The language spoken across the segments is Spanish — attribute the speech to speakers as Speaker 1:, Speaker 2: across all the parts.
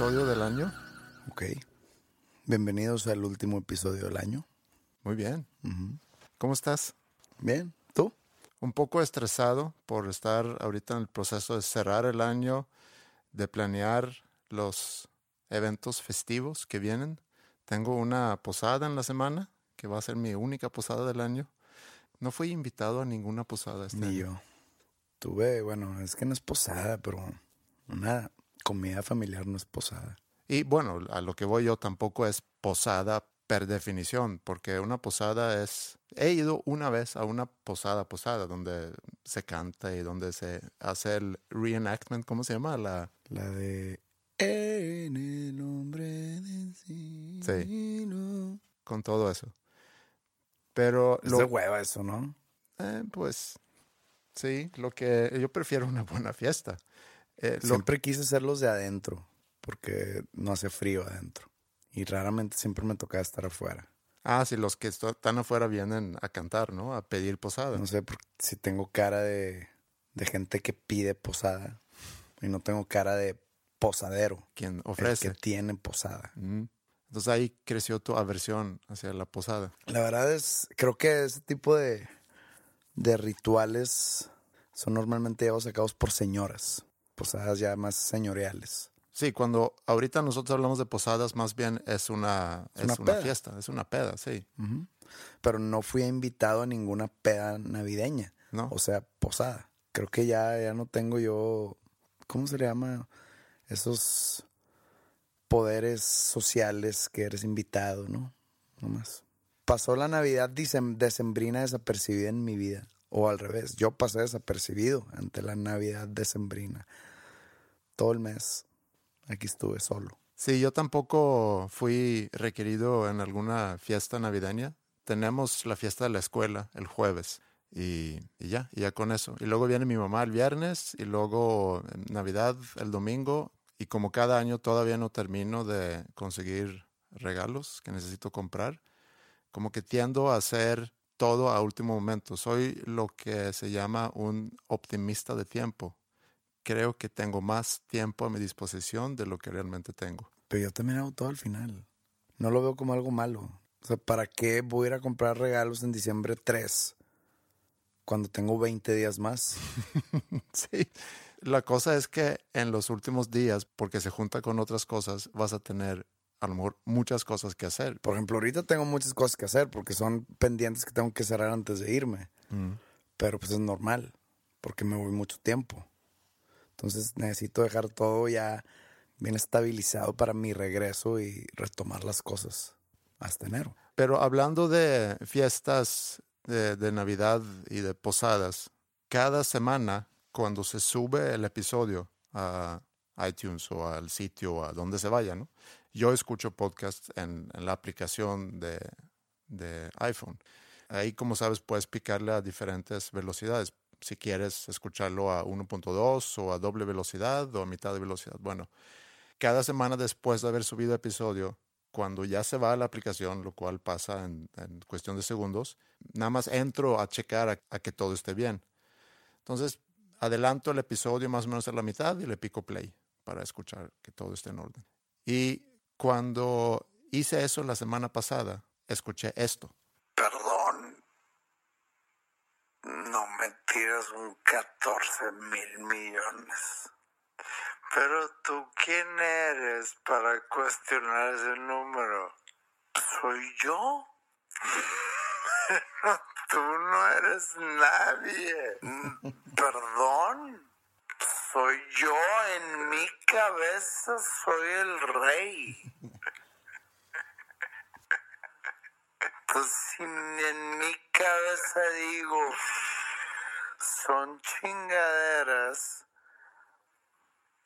Speaker 1: Episodio del año?
Speaker 2: Ok. Bienvenidos al último episodio del año.
Speaker 1: Muy bien. ¿Cómo estás?
Speaker 2: Bien, ¿tú?
Speaker 1: Un poco estresado por estar ahorita en el proceso de cerrar el año, de planear los eventos festivos que vienen. Tengo una posada en la semana, que va a ser mi única posada del año. No fui invitado a ninguna posada este
Speaker 2: Ni
Speaker 1: año.
Speaker 2: yo. Tuve, bueno, es que no es posada, pero una comida familiar no es posada.
Speaker 1: Y bueno, a lo que voy yo tampoco es posada per definición, porque una posada es... He ido una vez a una posada, posada, donde se canta y donde se hace el reenactment, ¿cómo se llama? La,
Speaker 2: La de En el nombre del cielo.
Speaker 1: con todo eso. Pero
Speaker 2: Es
Speaker 1: lo,
Speaker 2: de hueva eso, ¿no?
Speaker 1: eh, pues sí, lo que yo prefiero una buena fiesta. Eh, lo-
Speaker 2: Siempre quise hacerlos de adentro, porque no hace frío adentro. Y raramente siempre me tocaba estar afuera.
Speaker 1: ah, sí, los que están afuera vienen a cantar, ¿no? A pedir posada.
Speaker 2: No sé si tengo cara de, de gente que pide posada y no tengo cara de posadero.
Speaker 1: Quien
Speaker 2: El
Speaker 1: ofrece.
Speaker 2: que tiene posada.
Speaker 1: Mm. Entonces ahí creció tu aversión hacia la posada.
Speaker 2: La verdad es, creo que ese tipo de, de rituales son normalmente llevados a cabo por señoras. Posadas ya más señoriales.
Speaker 1: Sí, cuando ahorita nosotros hablamos de posadas, más bien es una,
Speaker 2: Es
Speaker 1: es
Speaker 2: una
Speaker 1: fiesta, es una peda, sí.
Speaker 2: Pero no fui invitado a ninguna peda navideña.
Speaker 1: ¿No?
Speaker 2: O sea, posada. Creo que ya, ya no tengo yo, ¿cómo se le llama? Esos poderes sociales que eres invitado, ¿no? No más. Pasó la Navidad decembrina desapercibida en mi vida. O al revés, yo pasé desapercibido ante la Navidad decembrina. Todo el mes aquí estuve solo.
Speaker 1: Sí, yo tampoco fui requerido en alguna fiesta navideña. Tenemos la fiesta de la escuela el jueves y, ya, y ya con eso. Y luego viene mi mamá el viernes y luego Navidad el domingo. Y como cada año todavía no termino de conseguir regalos que necesito comprar, como que tiendo a hacer todo a último momento. Soy lo que se llama un optimista de tiempo. Creo que tengo más tiempo a mi disposición de lo que realmente tengo.
Speaker 2: Pero yo también hago todo al final. No lo veo como algo malo. O sea, ¿para qué voy a ir a comprar regalos en diciembre 3 cuando tengo 20 días más?
Speaker 1: Sí. La cosa es que en los últimos días, porque se junta con otras cosas, vas a tener a lo mejor muchas cosas que hacer.
Speaker 2: Por ejemplo, ahorita tengo muchas cosas que hacer porque son pendientes que tengo que cerrar antes de irme. Pero pues es normal, porque me voy mucho tiempo. Entonces necesito dejar todo ya bien estabilizado para mi regreso y retomar las cosas hasta enero.
Speaker 1: Pero hablando de fiestas de, de Navidad y de posadas, cada semana cuando se sube el episodio a iTunes o al sitio o a donde se vaya, ¿no? Yo escucho podcasts en, en la aplicación de, de iPhone. ahí, como sabes, puedes picarle a diferentes velocidades. Si quieres escucharlo a 1.2 o a doble velocidad o a mitad de velocidad. Bueno, cada semana después de haber subido episodio, cuando ya se va a la aplicación, lo cual pasa en, cuestión de segundos, nada más entro a checar a, que todo esté bien. Entonces, adelanto el episodio más o menos a la mitad y le pico play para escuchar que todo esté en orden. Y cuando hice eso la semana pasada, escuché esto.
Speaker 3: Perdón, no tiras un 14 mil millones. Pero tú, ¿quién eres para cuestionar ese número? ¿Soy yo? tú no eres nadie. ¿Perdón? Soy yo, en mi cabeza soy el rey. Pues si en mi cabeza digo, son chingaderas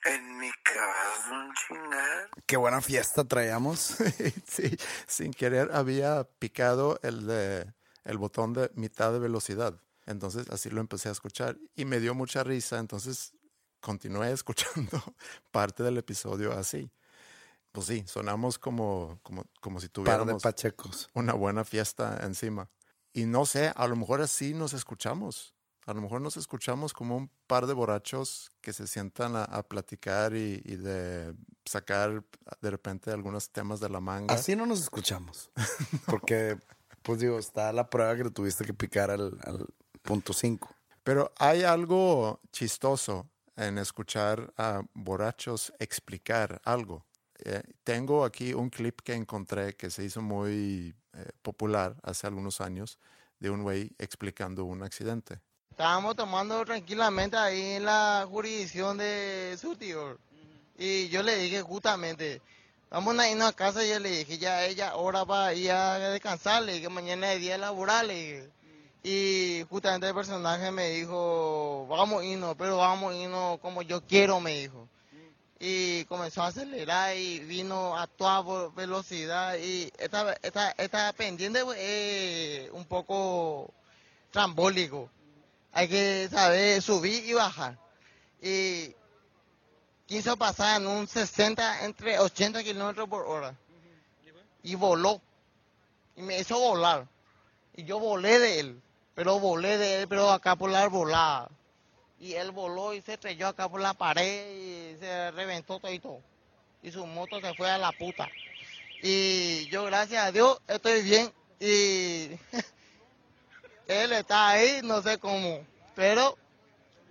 Speaker 3: en mi casa, un chingar.
Speaker 2: Qué buena fiesta traíamos.
Speaker 1: sí, sin querer había picado el, de, el botón de mitad de velocidad. Entonces así lo empecé a escuchar y me dio mucha risa. Entonces continué escuchando parte del episodio así. Pues sí, sonamos como, como, como si tuviéramos
Speaker 2: pachecos.
Speaker 1: una buena fiesta encima. Y no sé, a lo mejor así nos escuchamos. A lo mejor nos escuchamos como un par de borrachos que se sientan a, platicar y, de sacar de repente algunos temas de la manga.
Speaker 2: Así no nos escuchamos. Porque, pues digo, está la prueba que tuviste que picar al, punto 5.
Speaker 1: Pero hay algo chistoso en escuchar a borrachos explicar algo. Eh, tengo aquí un clip que encontré que se hizo muy eh, popular hace algunos años de un güey explicando un accidente.
Speaker 4: Estábamos tomando tranquilamente ahí en la jurisdicción de su tío. Y yo le dije justamente, vamos a irnos a casa y yo le dije, ya ella ahora va a ir a descansar, le dije, mañana es día laboral. Y justamente el personaje me dijo, vamos a irnos, pero vamos a irnos como yo quiero, me dijo. Y comenzó a acelerar y vino a toda velocidad y esta, esta, esta pendiente es un poco trambólico hay que saber subir y bajar. Y quiso pasar en un 60, entre 80 kilómetros por hora. Y voló. Y me hizo volar. Y yo volé de él. Pero volé de él, pero acá por la arbolada. Y él voló y se estrelló acá por la pared y se reventó todo y todo. Y su moto se fue a la puta. Y yo, gracias a Dios, estoy bien. Y Él está ahí, no sé cómo, pero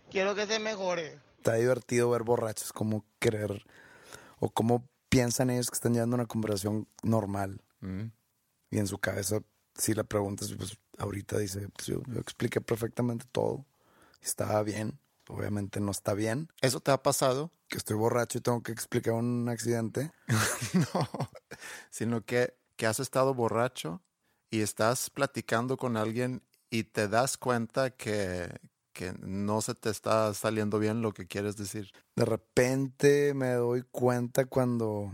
Speaker 4: quiero que se mejore.
Speaker 2: Está divertido ver borrachos cómo creer o cómo piensan ellos que están llevando una conversación normal. Mm. Y en su cabeza, si la preguntas, pues ahorita dice, pues yo, expliqué perfectamente todo. Estaba bien, obviamente no está bien.
Speaker 1: ¿Eso te ha pasado?
Speaker 2: Que estoy borracho y tengo que explicar un accidente.
Speaker 1: no, sino que, que has estado borracho y estás platicando con alguien y te das cuenta que, no se te está saliendo bien lo que quieres decir.
Speaker 2: De repente me doy cuenta cuando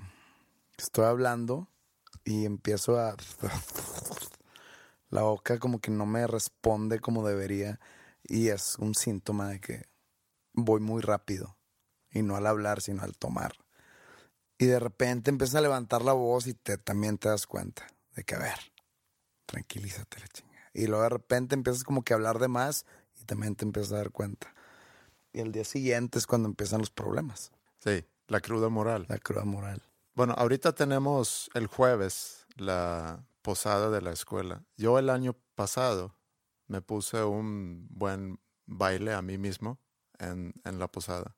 Speaker 2: estoy hablando y empiezo a... La boca como que no me responde como debería y es un síntoma de que voy muy rápido y no al hablar sino al tomar. Y de repente empieza a levantar la voz y te, también te das cuenta de que, a ver, tranquilízate la chingada y luego de repente empiezas como que a hablar de más y también te empiezas a dar cuenta. Y el día siguiente es cuando empiezan los problemas.
Speaker 1: Sí, la cruda moral.
Speaker 2: La cruda moral.
Speaker 1: Bueno, ahorita tenemos el jueves la posada de la escuela. Yo el año pasado me puse un buen baile a mí mismo en, en la posada.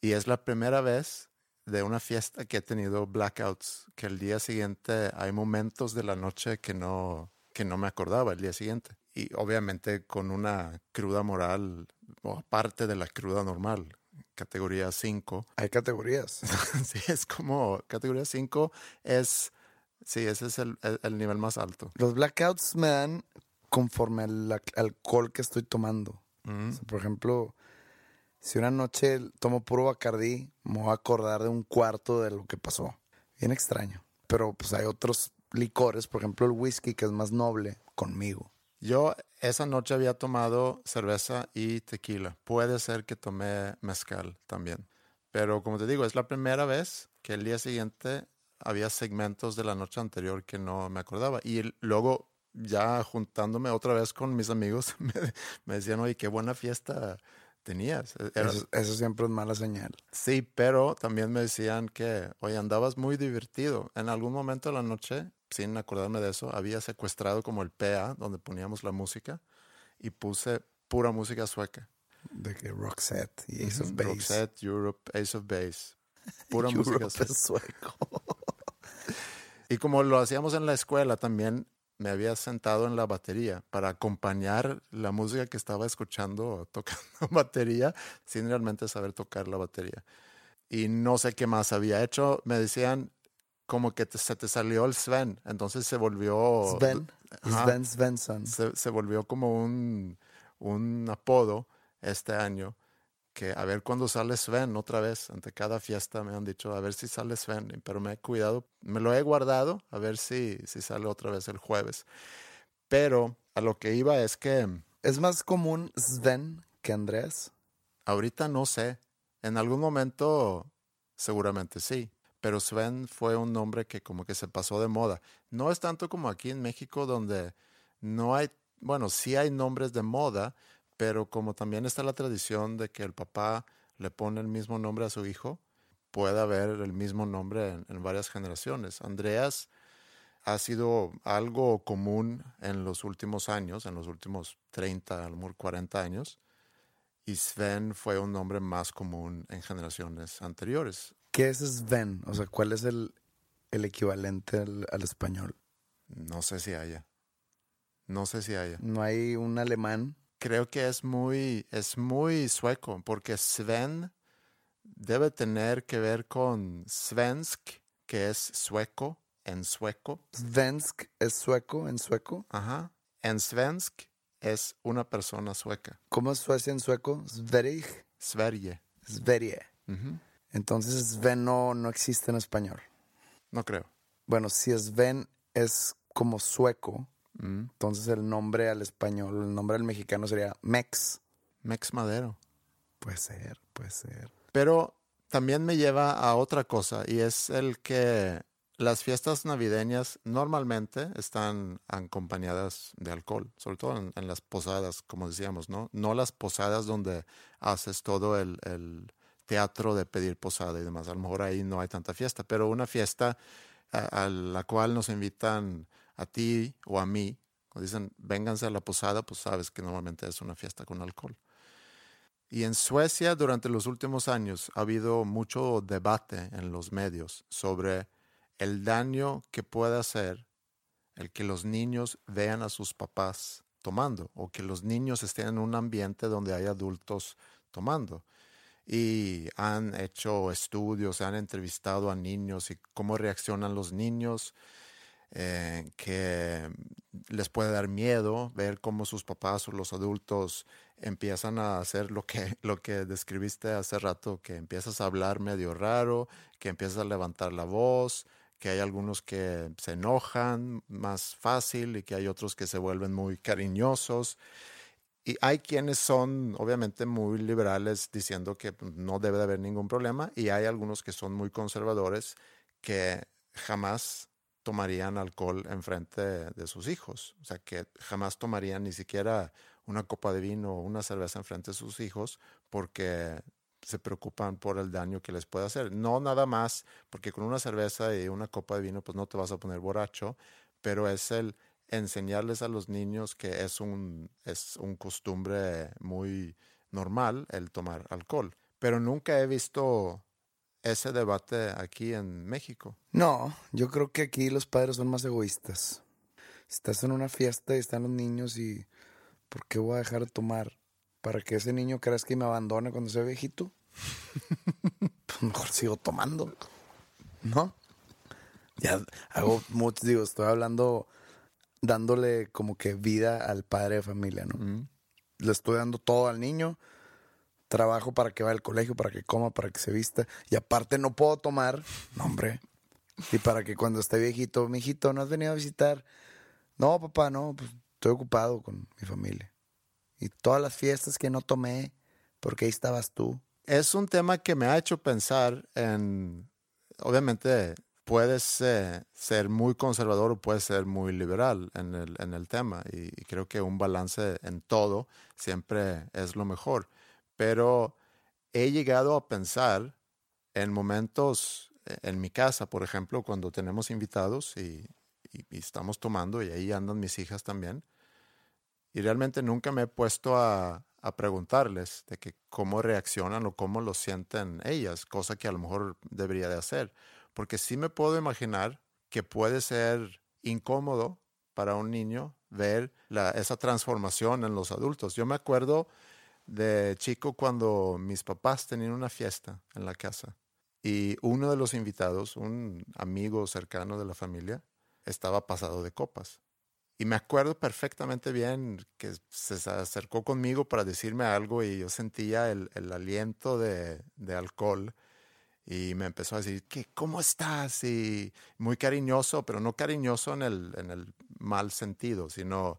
Speaker 1: Y es la primera vez de una fiesta que he tenido blackouts, que el día siguiente hay momentos de la noche que no, que no me acordaba el día siguiente. Y obviamente con una cruda moral, o aparte de la cruda normal, categoría 5.
Speaker 2: Hay categorías.
Speaker 1: sí, es como categoría 5 es, sí, ese es el, nivel más alto.
Speaker 2: Los blackouts me dan conforme al alcohol que estoy tomando. Mm. por ejemplo, si una noche tomo puro Bacardí, me voy a acordar de un cuarto de lo que pasó. Bien extraño. Pero pues hay otros licores, por ejemplo el whisky, que es más noble, conmigo.
Speaker 1: Yo esa noche había tomado cerveza y tequila. Puede ser que tomé mezcal también. Pero como te digo, es la primera vez que el día siguiente había segmentos de la noche anterior que no me acordaba. Y luego, ya juntándome otra vez con mis amigos, me, me decían, oye, qué buena fiesta tenías. E-,
Speaker 2: eso, eso, siempre es mala señal.
Speaker 1: Sí, pero también me decían que, oye, andabas muy divertido. En algún momento de la noche, sin acordarme de eso, había secuestrado como el PA, donde poníamos la música, y puse pura música sueca.
Speaker 2: De que Roxette y Ace of Base.
Speaker 1: Roxette, Europe, Ace of Base. Pura música
Speaker 2: sueca.
Speaker 1: y como lo hacíamos en la escuela, también me había sentado en la batería para acompañar la música que estaba escuchando tocando batería sin realmente saber tocar la batería. Y no sé qué más había hecho. Me decían como que se te salió el Sven. Entonces se volvió...
Speaker 2: Sven. Sven Svensson.
Speaker 1: Se, se, volvió como un, un apodo este año que a ver cuándo sale Sven otra vez. Ante cada fiesta me han dicho a ver si sale Sven, pero me he cuidado, me lo he guardado a ver si, si sale otra vez el jueves. Pero a lo que iba es que...
Speaker 2: ¿Es más común Sven que Andrés?
Speaker 1: Ahorita no sé. En algún momento seguramente sí. Pero Sven fue un nombre que como que se pasó de moda. No es tanto como aquí en México donde no hay, bueno, sí hay nombres de moda, pero como también está la tradición de que el papá le pone el mismo nombre a su hijo, puede haber el mismo nombre en, varias generaciones. Andreas ha sido algo común en los últimos años, en los últimos 30, a lo mejor 40 años, y Sven fue un nombre más común en generaciones anteriores.
Speaker 2: ¿Qué es Sven? O sea, ¿cuál es el, equivalente al, español?
Speaker 1: No sé si haya. No sé si haya.
Speaker 2: ¿No hay un alemán?
Speaker 1: Creo que es muy, es muy sueco, porque Sven debe tener que ver con svensk, que es sueco en sueco.
Speaker 2: Svensk es sueco en sueco.
Speaker 1: Ajá. En svensk es una persona sueca.
Speaker 2: ¿Cómo es Suecia en sueco? Sverige.
Speaker 1: Sverige.
Speaker 2: Sverige. Entonces Sven no, no existe en español.
Speaker 1: No creo.
Speaker 2: Bueno, si Sven es como sueco. Entonces el nombre al español, el nombre al mexicano sería Mex.
Speaker 1: Mex Madero.
Speaker 2: Puede ser, puede ser.
Speaker 1: Pero también me lleva a otra cosa y es el que las fiestas navideñas normalmente están acompañadas de alcohol, sobre todo en, las posadas, como decíamos, ¿no? No las posadas donde haces todo el, teatro de pedir posada y demás. A lo mejor ahí no hay tanta fiesta, pero una fiesta a la cual nos invitan a ti o a mí, cuando dicen vénganse a la posada, pues sabes que normalmente es una fiesta con alcohol. Y en Suecia durante los últimos años ha habido mucho debate en los medios sobre el daño que puede hacer el que los niños vean a sus papás tomando o que los niños estén en un ambiente donde hay adultos tomando. Y han hecho estudios, han entrevistado a niños y cómo reaccionan los niños eh, que les puede dar miedo ver cómo sus papás o los adultos empiezan a hacer lo que, lo que describiste hace rato, que empiezas a hablar medio raro, que empiezas a levantar la voz, que hay algunos que se enojan más fácil y que hay otros que se vuelven muy cariñosos. Y hay quienes son obviamente muy liberales diciendo que pues, no debe de haber ningún problema y hay algunos que son muy conservadores que jamás tomarían alcohol en frente de sus hijos. O sea, que jamás tomarían ni siquiera una copa de vino o una cerveza en frente de sus hijos porque se preocupan por el daño que les puede hacer. No nada más, porque con una cerveza y una copa de vino pues no te vas a poner borracho, pero es el enseñarles a los niños que es un, es un costumbre muy normal el tomar alcohol. Pero nunca he visto ese debate aquí en México.
Speaker 2: No, yo creo que aquí los padres son más egoístas. Estás en una fiesta y están los niños y ¿por qué voy a dejar de tomar? ¿Para que ese niño creas que me abandone cuando sea viejito? pues mejor sigo tomando. ¿No? Ya hago mucho, digo, estoy hablando, dándole como que vida al padre de familia, ¿no? Le estoy dando todo al niño, trabajo para que vaya al colegio, para que coma, para que se vista. Y aparte no puedo tomar, no, hombre. Y para que cuando esté viejito, mi hijito, ¿no has venido a visitar? No, papá, no, pues estoy ocupado con mi familia. Y todas las fiestas que no tomé, porque ahí estabas tú.
Speaker 1: Es un tema que me ha hecho pensar en, obviamente, puedes eh, ser muy conservador o puedes ser muy liberal en el, en el tema. Y creo que un balance en todo siempre es lo mejor. Pero he llegado a pensar en momentos eh, en mi casa, por ejemplo, cuando tenemos invitados y, estamos tomando y ahí andan mis hijas también. Y realmente nunca me he puesto a, preguntarles de que cómo reaccionan o cómo lo sienten ellas, cosa que a lo mejor debería de hacer. Porque sí me puedo imaginar que puede ser incómodo para un niño ver esa transformación en los adultos. Yo me acuerdo de chico cuando mis papás tenían una fiesta en la casa y uno de los invitados, un amigo cercano de la familia, estaba pasado de copas. Y me acuerdo perfectamente bien que se acercó conmigo para decirme algo y yo sentía el, el aliento de, de alcohol y me empezó a decir, ¿qué, ¿cómo estás? Y muy cariñoso, pero no cariñoso en el, en el mal sentido, sino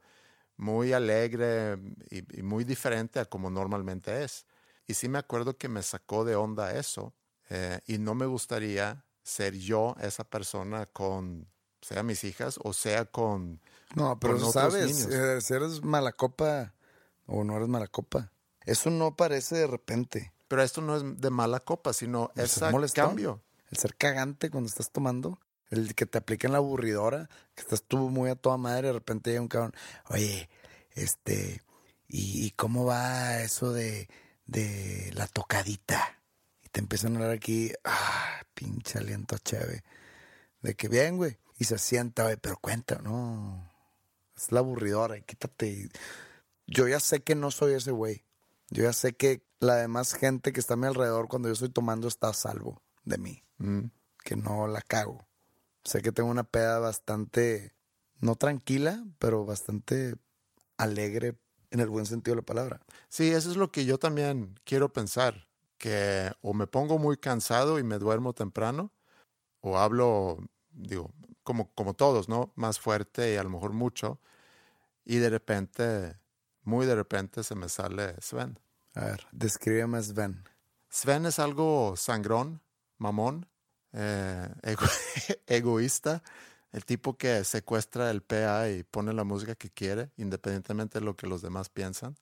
Speaker 1: muy alegre y, y muy diferente a como normalmente es. Y sí me acuerdo que me sacó de onda eso eh, y no me gustaría ser yo esa persona con, sea mis hijas o sea con...
Speaker 2: No, pero
Speaker 1: con
Speaker 2: sabes, eh, si eres mala copa o no eres mala copa. Eso no aparece de repente.
Speaker 1: Pero esto no es de mala copa, sino
Speaker 2: El
Speaker 1: es
Speaker 2: ser molestón,
Speaker 1: cambio.
Speaker 2: El ser cagante cuando estás tomando. El que te apliquen la aburridora. Que estás tú muy a toda madre. De repente llega un cabrón. Oye, este. ¿Y, y cómo va eso de, de la tocadita? Y te empiezan a hablar aquí. Ah, pinche aliento chévere. De que bien, güey. Y se sienta, güey, pero cuenta, no. Es la aburridora. Y quítate. Yo ya sé que no soy ese güey. Yo ya sé que la demás gente que está a mi alrededor cuando yo estoy tomando está a salvo de mí.
Speaker 1: Mm.
Speaker 2: Que no la cago. Sé que tengo una peda bastante, no tranquila, pero bastante alegre en el buen sentido de la palabra.
Speaker 1: Sí, eso es lo que yo también quiero pensar, que o me pongo muy cansado y me duermo temprano, o hablo, digo, como, como todos, ¿no? Más fuerte y a lo mejor mucho, y de repente, muy de repente se me sale Sven.
Speaker 2: A ver, descríbeme a Sven.
Speaker 1: Sven es algo sangrón, mamón, eh, ego- egoísta, el tipo que secuestra el PA y pone la música que quiere, independientemente de lo que los demás piensan.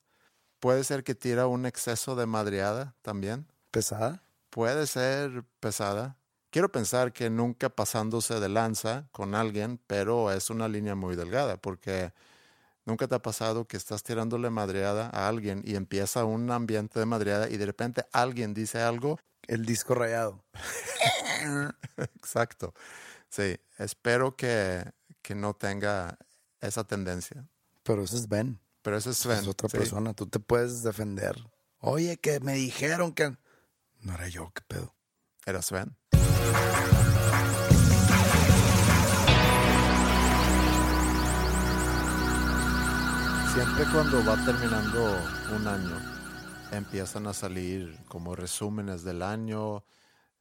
Speaker 1: Puede ser que tira un exceso de madreada también.
Speaker 2: ¿Pesada?
Speaker 1: Puede ser pesada. Quiero pensar que nunca pasándose de lanza con alguien, pero es una línea muy delgada, porque nunca te ha pasado que estás tirándole madreada a alguien y empieza un ambiente de madreada y de repente alguien dice algo
Speaker 2: El disco rayado.
Speaker 1: Exacto. Sí, espero que, que no tenga esa tendencia.
Speaker 2: Pero eso es Ben.
Speaker 1: Pero eso es Sven.
Speaker 2: Es otra
Speaker 1: sí.
Speaker 2: persona. Tú te puedes defender. Oye, que me dijeron que... No era yo, qué pedo.
Speaker 1: Era Sven. Siempre cuando va terminando un año, empiezan a salir como resúmenes del año,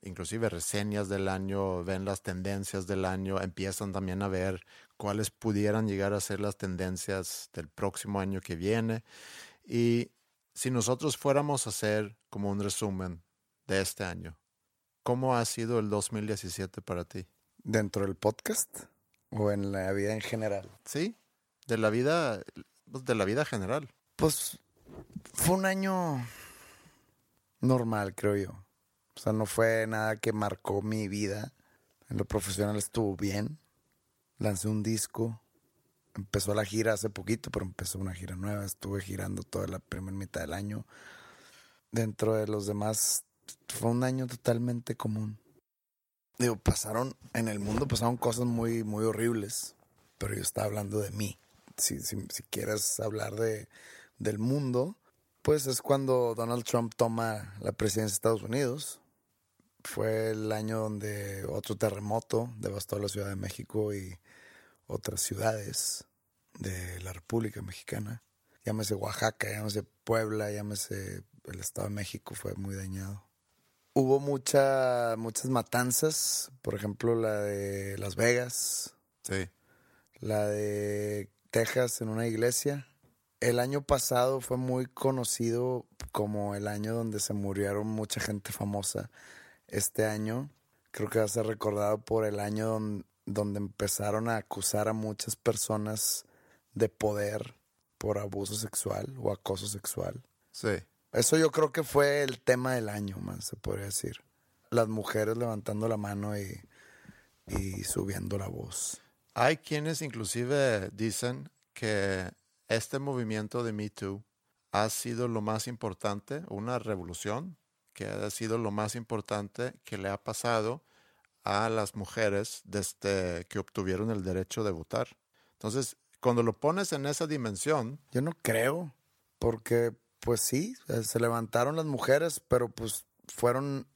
Speaker 1: inclusive reseñas del año, ven las tendencias del año, empiezan también a ver cuáles pudieran llegar a ser las tendencias del próximo año que viene. Y si nosotros fuéramos a hacer como un resumen de este año, ¿cómo ha sido el 2017 para ti?
Speaker 2: ¿Dentro del podcast? ¿O en la vida en general?
Speaker 1: Sí, de la vida, pues, de la vida general.
Speaker 2: Pues fue un año normal, creo yo. O sea, no fue nada que marcó mi vida. En lo profesional estuvo bien. Lancé un disco. Empezó la gira hace poquito, pero empezó una gira nueva. Estuve girando toda la primera mitad del año. Dentro de los demás, fue un año totalmente común. Digo, pasaron, en el mundo pasaron cosas muy, muy horribles, pero yo estaba hablando de mí. Si, si, si quieres hablar de, del mundo, pues es cuando Donald Trump toma la presidencia de Estados Unidos. Fue el año donde otro terremoto devastó la Ciudad de México y otras ciudades de la República Mexicana. Llámese Oaxaca, llámese Puebla, llámese el Estado de México, fue muy dañado. Hubo mucha, muchas matanzas, por ejemplo la de Las Vegas,
Speaker 1: Sí.
Speaker 2: la de Texas, en una iglesia. El año pasado fue muy conocido como el año donde se murieron mucha gente famosa. Este año creo que va a ser recordado por el año don- donde empezaron a acusar a muchas personas de poder por abuso sexual o acoso sexual.
Speaker 1: Sí.
Speaker 2: Eso yo creo que fue el tema del año, más se podría decir. Las mujeres levantando la mano y, y subiendo la voz.
Speaker 1: Hay quienes inclusive dicen que este movimiento de Me Too ha sido lo más importante, una revolución que ha sido lo más importante que le ha pasado a las mujeres desde que obtuvieron el derecho de votar. Entonces, cuando lo pones en esa dimensión,
Speaker 2: Yo no creo, porque pues sí, eh, se levantaron las mujeres, pero pues fueron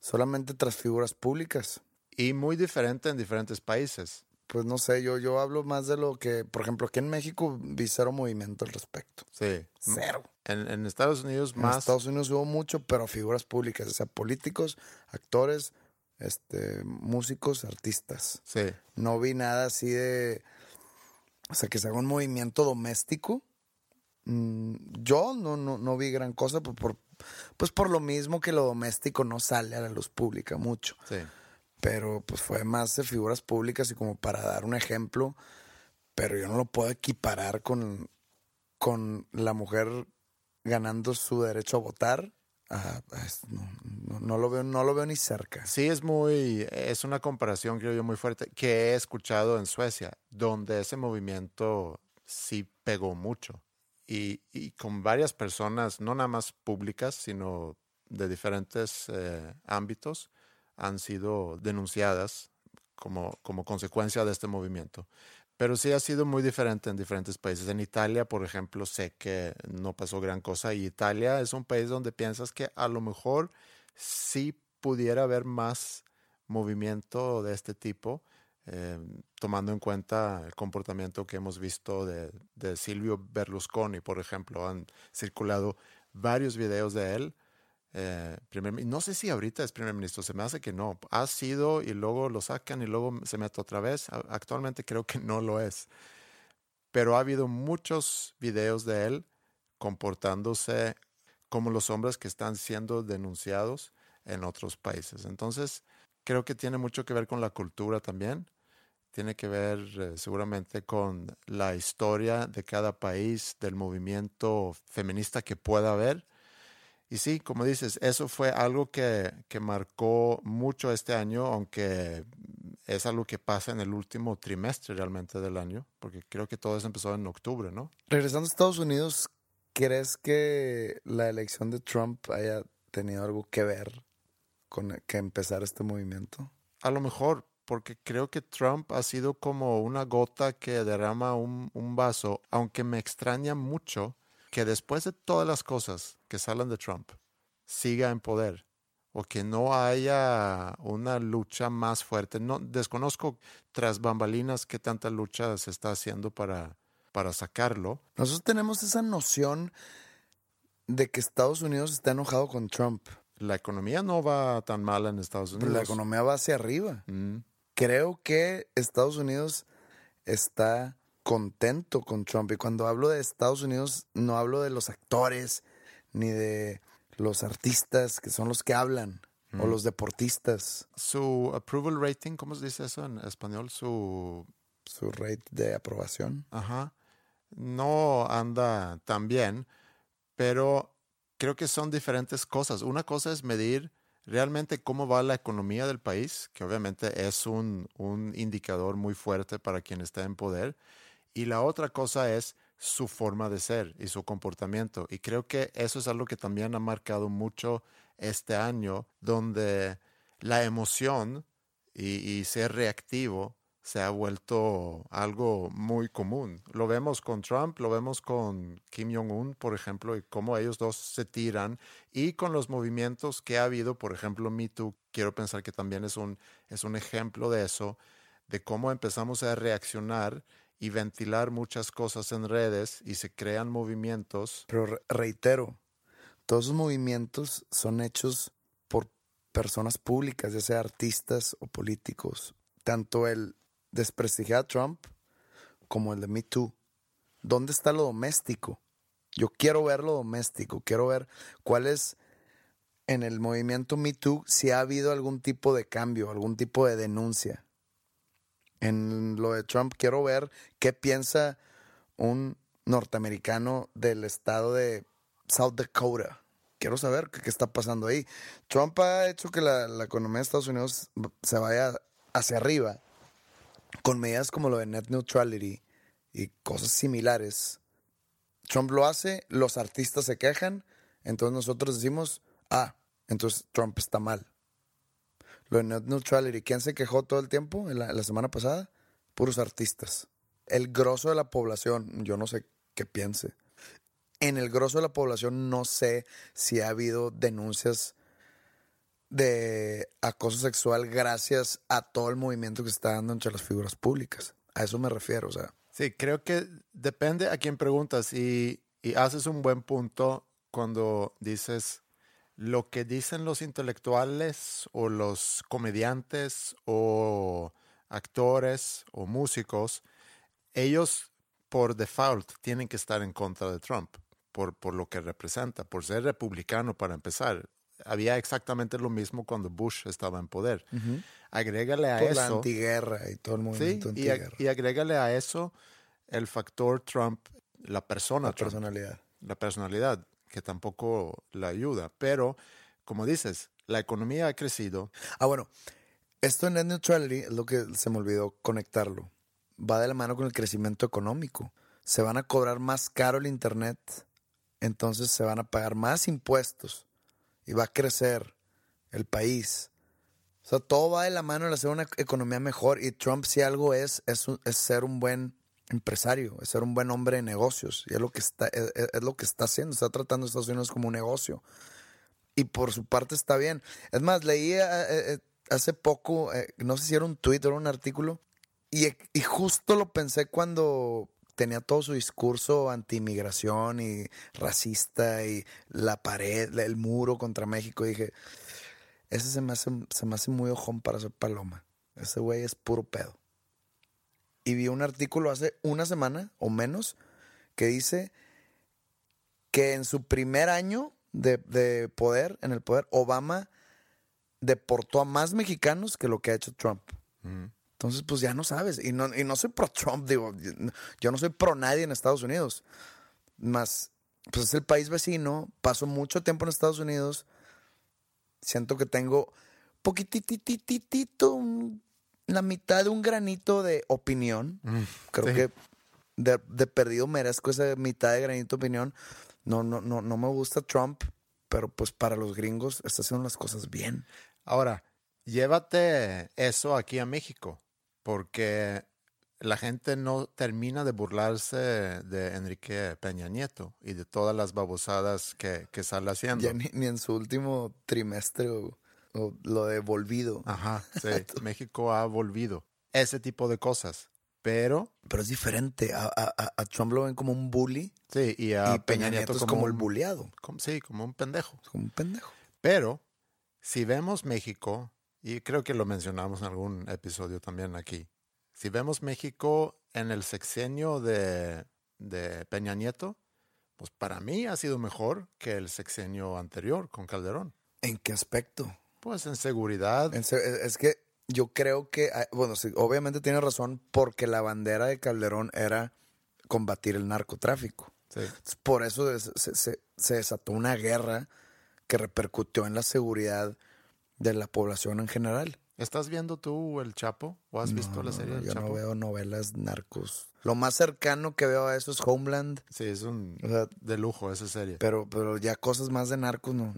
Speaker 2: solamente tras figuras públicas.
Speaker 1: y muy diferente en diferentes países.
Speaker 2: Pues no sé, yo, yo hablo más de lo que, por ejemplo, aquí en México vi cero movimiento al respecto.
Speaker 1: Sí.
Speaker 2: Cero.
Speaker 1: En, en Estados Unidos
Speaker 2: En
Speaker 1: más...
Speaker 2: Estados Unidos hubo mucho, pero figuras públicas, o sea, políticos, actores, este, músicos, artistas.
Speaker 1: Sí.
Speaker 2: No vi nada así de. O sea, que se haga un movimiento doméstico. Mm, yo no, no, no vi gran cosa, pues por, pues por lo mismo que lo doméstico no sale a la luz pública mucho.
Speaker 1: Sí.
Speaker 2: Pero pues fue más de figuras públicas y como para dar un ejemplo. Pero yo no lo puedo equiparar con, con la mujer ganando su derecho a votar. Ah, es- no, no- no lo veo, no lo veo ni cerca.
Speaker 1: Sí, es muy, es una comparación, creo yo, muy fuerte, que he escuchado en Suecia, donde ese movimiento sí pegó mucho. Y, y con varias personas, no nada más públicas, sino de diferentes eh, ámbitos, han sido denunciadas como, como consecuencia de este movimiento. Pero sí ha sido muy diferente en diferentes países. En Italia, por ejemplo, sé que no pasó gran cosa. Y Italia es un país donde piensas que a lo mejor sí pudiera haber más movimiento de este tipo, eh, tomando en cuenta el comportamiento que hemos visto de, de Silvio Berlusconi, por ejemplo. Han circulado varios videos de él. Eh, primer no sé si ahorita es primer ministro, se me hace que no. Ha sido y luego lo sacan y luego se mete otra vez. Actualmente creo que no lo es. Pero ha habido muchos videos de él comportándose como los hombres que están siendo denunciados en otros países. Entonces, creo que tiene mucho que ver con la cultura también. Tiene que ver eh, seguramente con la historia de cada país, del movimiento feminista que pueda haber. Y sí, como dices, eso fue algo que, que marcó mucho este año, aunque es algo que pasa en el último trimestre realmente del año, porque creo que todo eso empezó en octubre, ¿no?
Speaker 2: Regresando a Estados Unidos, ¿crees que la elección de Trump haya tenido algo que ver con que empezar este movimiento?
Speaker 1: A lo mejor, porque creo que Trump ha sido como una gota que derrama un, un vaso, aunque me extraña mucho que después de todas las cosas que salen de Trump, siga en poder o que no haya una lucha más fuerte. No, desconozco tras bambalinas qué tanta lucha se está haciendo para, para sacarlo.
Speaker 2: Nosotros tenemos esa noción de que Estados Unidos está enojado con Trump.
Speaker 1: La economía no va tan mal en Estados Unidos.
Speaker 2: La economía va hacia arriba.
Speaker 1: Mm,
Speaker 2: Creo que Estados Unidos está contento con Trump. Y cuando hablo de Estados Unidos, no hablo de los actores ni de los artistas, que son los que hablan, o los deportistas.
Speaker 1: Su approval rating, ¿cómo se dice eso en español? Su
Speaker 2: Su rate de aprobación.
Speaker 1: Ajá. No anda tan bien, pero creo que son diferentes cosas. Una cosa es medir realmente cómo va la economía del país, que obviamente es un, un indicador muy fuerte para quien está en poder. Y la otra cosa es su forma de ser y su comportamiento. Y creo que eso es algo que también ha marcado mucho este año, donde la emoción y, ser reactivo se ha vuelto algo muy común. Lo vemos con Trump, lo vemos con Kim Jong-un, por ejemplo, y cómo ellos dos se tiran, y con los movimientos que ha habido, por ejemplo, Me Too, quiero pensar que también es un, es un ejemplo de eso, de cómo empezamos a reaccionar y ventilar muchas cosas en redes y se crean movimientos.
Speaker 2: Pero re- reitero, todos esos movimientos son hechos por personas públicas, ya sea artistas o políticos. Tanto el desprestigiar a Trump como el de Me Too. ¿dónde está lo doméstico? Yo quiero ver lo doméstico, quiero ver cuál es en el movimiento Me Too si ha habido algún tipo de cambio, algún tipo de denuncia. En lo de Trump quiero ver qué piensa un norteamericano del estado de South Dakota. Quiero saber qué, está pasando ahí. Trump ha hecho que la, la economía de Estados Unidos se vaya hacia arriba con medidas como lo de net neutrality y cosas similares. Trump lo hace, los artistas se quejan, entonces nosotros decimos, ah, entonces Trump está mal. Lo de net neutrality, ¿quién se quejó todo el tiempo la, semana pasada? Puros artistas. El grosso de la población, yo no sé qué piense. En el grosso de la población no sé si ha habido denuncias de acoso sexual gracias a todo el movimiento que se está dando entre las figuras públicas. A eso me refiero, o sea.
Speaker 1: Sí, creo que depende a quién preguntas y haces un buen punto cuando dices lo que dicen los intelectuales o los comediantes o actores o músicos, ellos por default tienen que estar en contra de Trump por, por lo que representa, por ser republicano para empezar. Había exactamente lo mismo cuando Bush estaba en poder. Agrégale a
Speaker 2: Por
Speaker 1: eso.
Speaker 2: la antiguerra y todo el
Speaker 1: Sí,
Speaker 2: movimiento
Speaker 1: y, y agrégale a eso el factor Trump, la persona
Speaker 2: la
Speaker 1: Trump,
Speaker 2: personalidad.
Speaker 1: la personalidad, que tampoco la ayuda. Pero, como dices, la economía ha crecido.
Speaker 2: Ah, bueno, esto en net neutrality es lo que se me olvidó conectarlo. Va de la mano con el crecimiento económico. Se van a cobrar más caro el internet, entonces se van a pagar más impuestos y va a crecer el país. O sea, todo va de la mano en hacer una economía mejor y Trump si algo es, es, ser un buen empresario, es ser un buen hombre de negocios y es lo que está, es, lo que está haciendo, está tratando a Estados Unidos como un negocio y por su parte está bien. Es más, leí eh, eh, hace poco, eh, no sé si era un tweet o era un artículo, y, y justo lo pensé cuando tenía todo su discurso anti-inmigración y racista y la pared, el muro contra México. Dije, ese se me hace, se me hace muy ojón para ser paloma. Ese güey es puro pedo. Y vi un artículo hace una semana o menos que dice que en su primer año de, de poder, en el poder, Obama deportó a más mexicanos que lo que ha hecho Trump. Entonces, pues ya no sabes. Y no, y no soy pro Trump, digo, yo no soy pro nadie en Estados Unidos. Más, pues es el país vecino, paso mucho tiempo en Estados Unidos, siento que tengo poquititititito, un- la mitad de un granito de opinión. Creo
Speaker 1: sí.
Speaker 2: que de, de perdido merezco esa mitad de granito de opinión. No, no, no, no me gusta Trump, pero pues para los gringos está haciendo las cosas bien.
Speaker 1: Ahora, llévate eso aquí a México, porque la gente no termina de burlarse de Enrique Peña Nieto y de todas las babosadas que, que sale haciendo.
Speaker 2: Ya ni, ni en su último trimestre lo de volvido.
Speaker 1: Ajá, sí. México ha volvido. Ese tipo de cosas. Pero,
Speaker 2: Pero es diferente. A, a- a- Trump lo ven como un bully
Speaker 1: sí, y a
Speaker 2: y Peña, Nieto, es como, el bulleado.
Speaker 1: como- sí, como un pendejo.
Speaker 2: Es como un pendejo.
Speaker 1: Pero, si vemos México, y creo que lo mencionamos en algún episodio también aquí, si vemos México en el sexenio de, de Peña Nieto, pues para mí ha sido mejor que el sexenio anterior con Calderón.
Speaker 2: ¿En qué aspecto?
Speaker 1: Pues en seguridad,
Speaker 2: En se- Es que yo creo que, ah, bueno, sí, obviamente tiene razón porque la bandera de Calderón era combatir el narcotráfico.
Speaker 1: sí.
Speaker 2: Por eso es- se, se- se desató una guerra que repercutió en la seguridad de la población en general.
Speaker 1: ¿Estás viendo tú El Chapo? ¿O has visto la serie
Speaker 2: no,
Speaker 1: El
Speaker 2: yo
Speaker 1: Chapo?
Speaker 2: no veo novelas narcos. Lo más cercano que veo a eso es Homeland,
Speaker 1: Sí, es un
Speaker 2: O sea,
Speaker 1: de lujo esa serie.
Speaker 2: pero, pero ya cosas más de narcos no.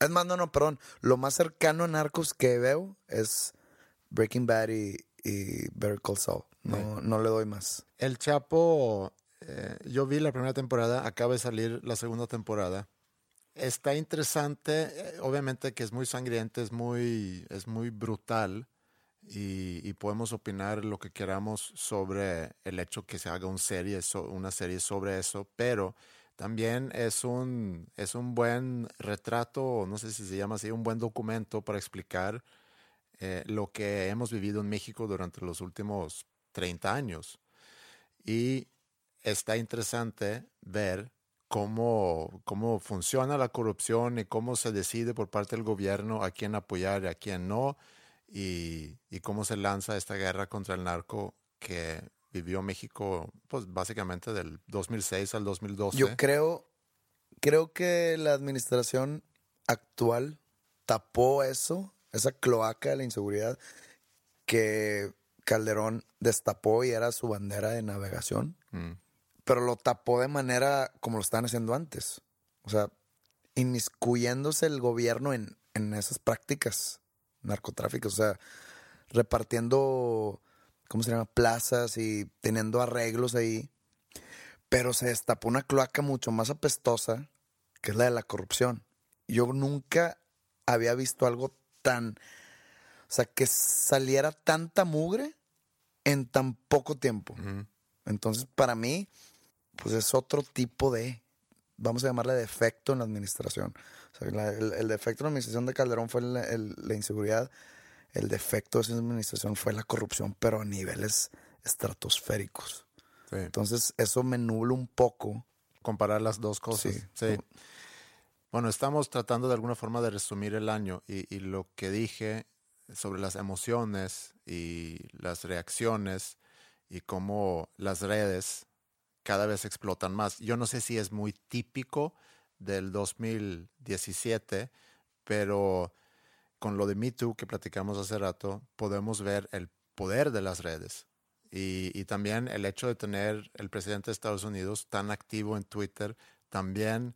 Speaker 2: Es más, no, no, perdón. Lo más cercano a narcos que veo es Breaking Bad y, y Better Call Saul. No, no le doy más.
Speaker 1: El Chapo, eh, yo vi la primera temporada, acaba de salir la segunda temporada. Está interesante, eh, obviamente que es muy sangriente, es muy, es muy brutal y, y podemos opinar lo que queramos sobre el hecho que se haga un serie, una serie sobre eso, pero también es un, es un buen retrato, no sé si se llama así, un buen documento para explicar eh, lo que hemos vivido en México durante los últimos 30 años. Y está interesante ver cómo, cómo funciona la corrupción y cómo se decide por parte del gobierno a quién apoyar y a quién no, y, y cómo se lanza esta guerra contra el narco que vivió México, pues básicamente del 2006 al 2012.
Speaker 2: Yo creo, creo que la administración actual tapó eso, esa cloaca de la inseguridad que Calderón destapó y era su bandera de navegación,
Speaker 1: Mm.
Speaker 2: Pero lo tapó de manera como lo estaban haciendo antes. O sea, inmiscuyéndose el gobierno en, en esas prácticas narcotráficas, o sea, repartiendo, ¿cómo se llama? Plazas y teniendo arreglos ahí. Pero se destapó una cloaca mucho más apestosa, que es la de la corrupción. Yo nunca había visto algo tan... O sea, que saliera tanta mugre en tan poco tiempo. Entonces, para mí, pues es otro tipo de, vamos a llamarle defecto en la administración. O sea, la- el, el defecto en la administración de Calderón fue la, el- la inseguridad, el defecto de esa administración fue la corrupción, pero a niveles estratosféricos.
Speaker 1: Sí.
Speaker 2: Entonces, eso me nubla un poco.
Speaker 1: comparar las dos cosas.
Speaker 2: Sí.
Speaker 1: Sí. Bueno, estamos tratando de alguna forma de resumir el año y, y lo que dije sobre las emociones y las reacciones y cómo las redes cada vez explotan más. Yo no sé si es muy típico del 2017, pero con lo de Me Too que platicamos hace rato, podemos ver el poder de las redes. Y, y también el hecho de tener el presidente de Estados Unidos tan activo en Twitter también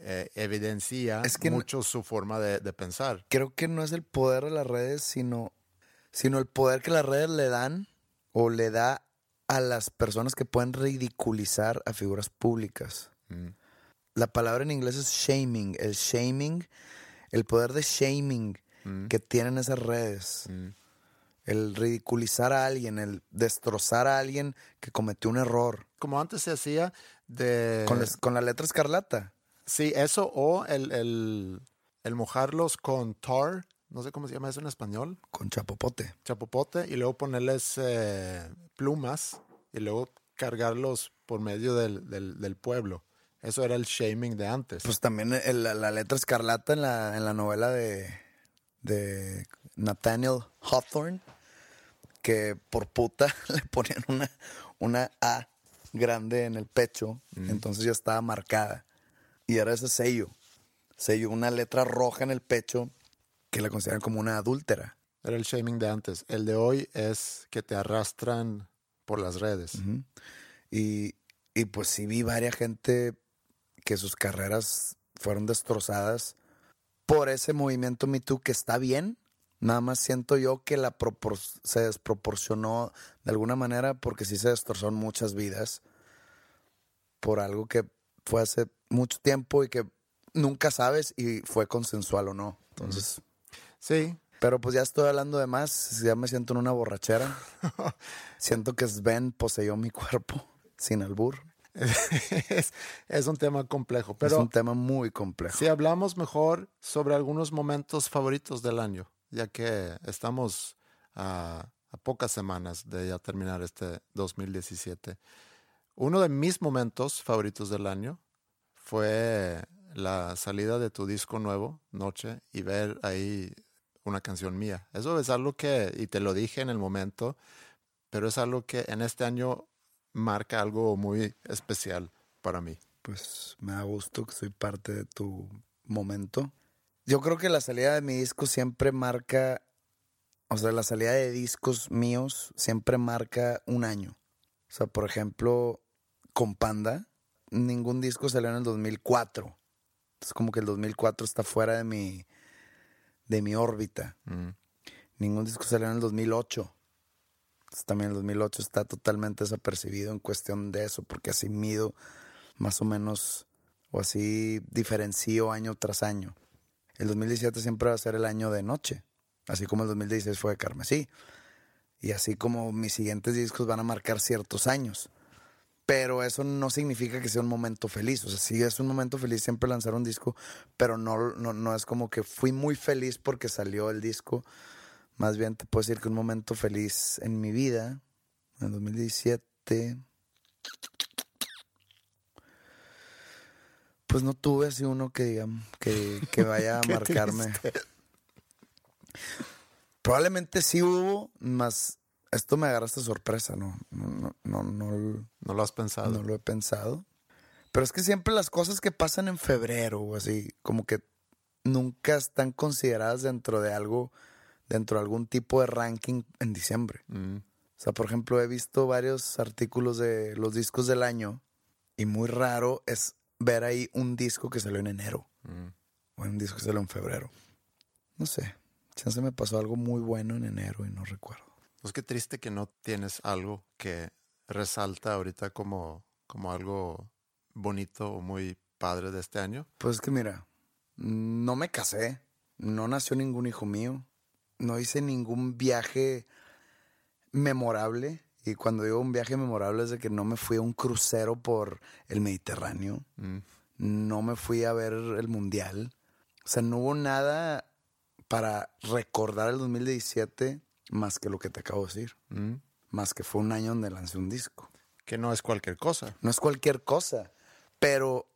Speaker 1: eh, evidencia
Speaker 2: Es que no-
Speaker 1: mucho su forma de, de pensar.
Speaker 2: Creo que no es el poder de las redes, sino, sino el poder que las redes le dan o le da a las personas que pueden ridiculizar a figuras públicas.
Speaker 1: Mm.
Speaker 2: La palabra en inglés es shaming. El shaming, el poder de shaming
Speaker 1: Mm.
Speaker 2: que tienen esas redes.
Speaker 1: Mm.
Speaker 2: El ridiculizar a alguien, el destrozar a alguien que cometió un error.
Speaker 1: Como antes se hacía de...
Speaker 2: Con, la letra escarlata.
Speaker 1: Sí, eso o el, el, el mojarlos con tar, no sé cómo se llama eso en español,
Speaker 2: Con chapopote.
Speaker 1: chapopote, y luego ponerles eh, plumas y luego cargarlos por medio del, del, del pueblo. Eso era el shaming de antes.
Speaker 2: Pues también el- la, la letra escarlata en la, en la novela de, de Nathaniel Hawthorne, que por puta le ponían una, una A grande en el pecho, entonces ya estaba marcada. Y era ese sello, sello, una letra roja en el pecho que la consideran como una adúltera.
Speaker 1: Era el shaming de antes. El de hoy es que te arrastran por las redes.
Speaker 2: Y, y pues sí vi varias gente que sus carreras fueron destrozadas por ese movimiento Me Too que está bien. Nada más siento yo que la propor- se desproporcionó de alguna manera porque sí se destrozaron muchas vidas por algo que fue hace mucho tiempo y que nunca sabes y fue consensual o no. Entonces,
Speaker 1: Sí,
Speaker 2: pero pues ya estoy hablando de más, ya me siento en una borrachera. siento que Sven poseyó mi cuerpo sin albur.
Speaker 1: es, es un tema complejo,
Speaker 2: es
Speaker 1: pero
Speaker 2: un tema muy complejo.
Speaker 1: si hablamos mejor sobre algunos momentos favoritos del año, ya que estamos a, a pocas semanas de ya terminar este 2017. Uno de mis momentos favoritos del año fue la salida de tu disco nuevo, Noche, y ver ahí una canción mía. Eso es algo que, y te lo dije en el momento, pero es algo que en este año marca algo muy especial para mí.
Speaker 2: Pues me da gusto que soy parte de tu momento. Yo creo que la salida de mi disco siempre marca, o sea, la salida de discos míos siempre marca un año. O sea, por ejemplo, con Panda, ningún disco salió en el 2004. Es como que el 2004 está fuera de mi, de mi órbita.
Speaker 1: Mm.
Speaker 2: Ningún disco salió en el 2008. Entonces, también el 2008 está totalmente desapercibido en cuestión de eso, porque así mido más o menos, o así diferencio año tras año. El 2017 siempre va a ser el año de noche, así como el 2016 fue de Carmesí. Y así como mis siguientes discos van a marcar ciertos años. Pero eso no significa que sea un momento feliz. O sea, sí es un momento feliz siempre lanzar un disco, pero no, no, no es como que fui muy feliz porque salió el disco. Más bien te puedo decir que un momento feliz en mi vida, en 2017, Pues no tuve así uno que diga que, que vaya a marcarme. Probablemente sí hubo, más esto me agarraste sorpresa, ¿no? No, no, no, no,
Speaker 1: lo has pensado.
Speaker 2: no lo he pensado. Pero es que siempre las cosas que pasan en febrero o así, como que nunca están consideradas dentro de algo, dentro de algún tipo de ranking en diciembre.
Speaker 1: Mm,
Speaker 2: O sea, por ejemplo, he visto varios artículos de los discos del año y muy raro es ver ahí un disco que salió en enero
Speaker 1: mm.
Speaker 2: o un disco que salió en febrero. No sé, chance me pasó algo muy bueno en enero y no recuerdo.
Speaker 1: Pues qué triste que no tienes algo que resalta ahorita como, como algo bonito o muy padre de este año.
Speaker 2: Pues es que mira, no me casé, no nació ningún hijo mío, no hice ningún viaje memorable. Y cuando digo un viaje memorable es de que no me fui a un crucero por el Mediterráneo,
Speaker 1: Mm,
Speaker 2: no me fui a ver el Mundial. O sea, no hubo nada para recordar el 2017 más que lo que te acabo de decir.
Speaker 1: mm.
Speaker 2: Más que fue un año donde lancé un disco.
Speaker 1: Que no es cualquier cosa.
Speaker 2: No es cualquier cosa, pero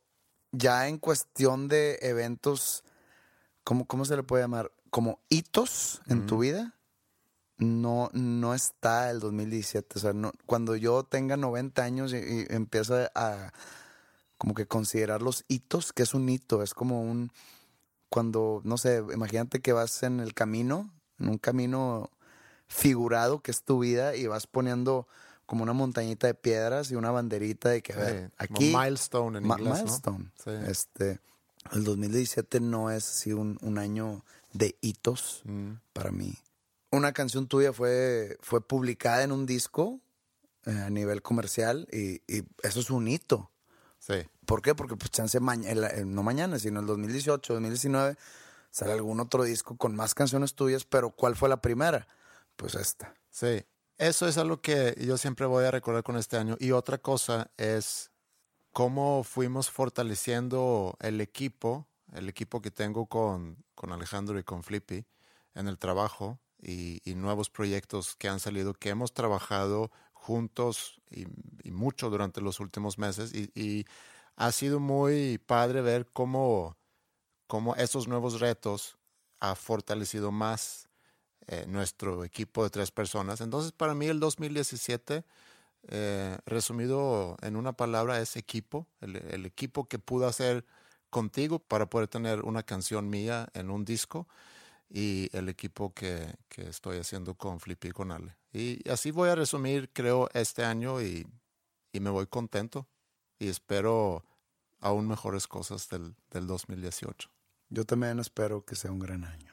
Speaker 2: ya en cuestión de eventos, ¿cómo, cómo se le puede llamar? Como hitos en tu vida, no, no está el 2017. O sea, no, cuando yo tenga 90 años y, y empiezo a como que considerar los hitos, que es un hito, es como un, cuando, no sé, imagínate que vas en el camino, en un camino figurado que es tu vida y vas poniendo como una montañita de piedras y una banderita de que, a ver,
Speaker 1: como
Speaker 2: aquí...
Speaker 1: milestone en
Speaker 2: Ma-
Speaker 1: inglés, ¿no?
Speaker 2: milestone.
Speaker 1: Sí.
Speaker 2: Este, el 2017 no es así un, un año de hitos
Speaker 1: Mm,
Speaker 2: para mí. Una canción tuya fue, fue publicada en un disco eh, a nivel comercial y, y eso es un hito.
Speaker 1: Sí.
Speaker 2: ¿Por qué? Porque pues chance el- el- no mañana, sino el 2018, 2019 sale algún otro disco con más canciones tuyas, pero ¿cuál fue la primera? Pues esta.
Speaker 1: Sí, eso es algo que yo siempre voy a recordar con este año. Y otra cosa es cómo fuimos fortaleciendo el equipo, el equipo que tengo con, con Alejandro y con Flippy en el trabajo y, nuevos proyectos que han salido, que hemos trabajado juntos y, y mucho durante los últimos meses. Y, y ha sido muy padre ver cómo, cómo esos nuevos retos ha fortalecido más eh, nuestro equipo de tres personas. Entonces, para mí el 2017, eh, resumido en una palabra, es equipo. El, equipo que pude hacer contigo para poder tener una canción mía en un disco y el equipo que, estoy haciendo con Flippy y con Ale. Y así voy a resumir, creo, este año y, me voy contento y espero aún mejores cosas del 2018.
Speaker 2: Yo también espero que sea un gran año.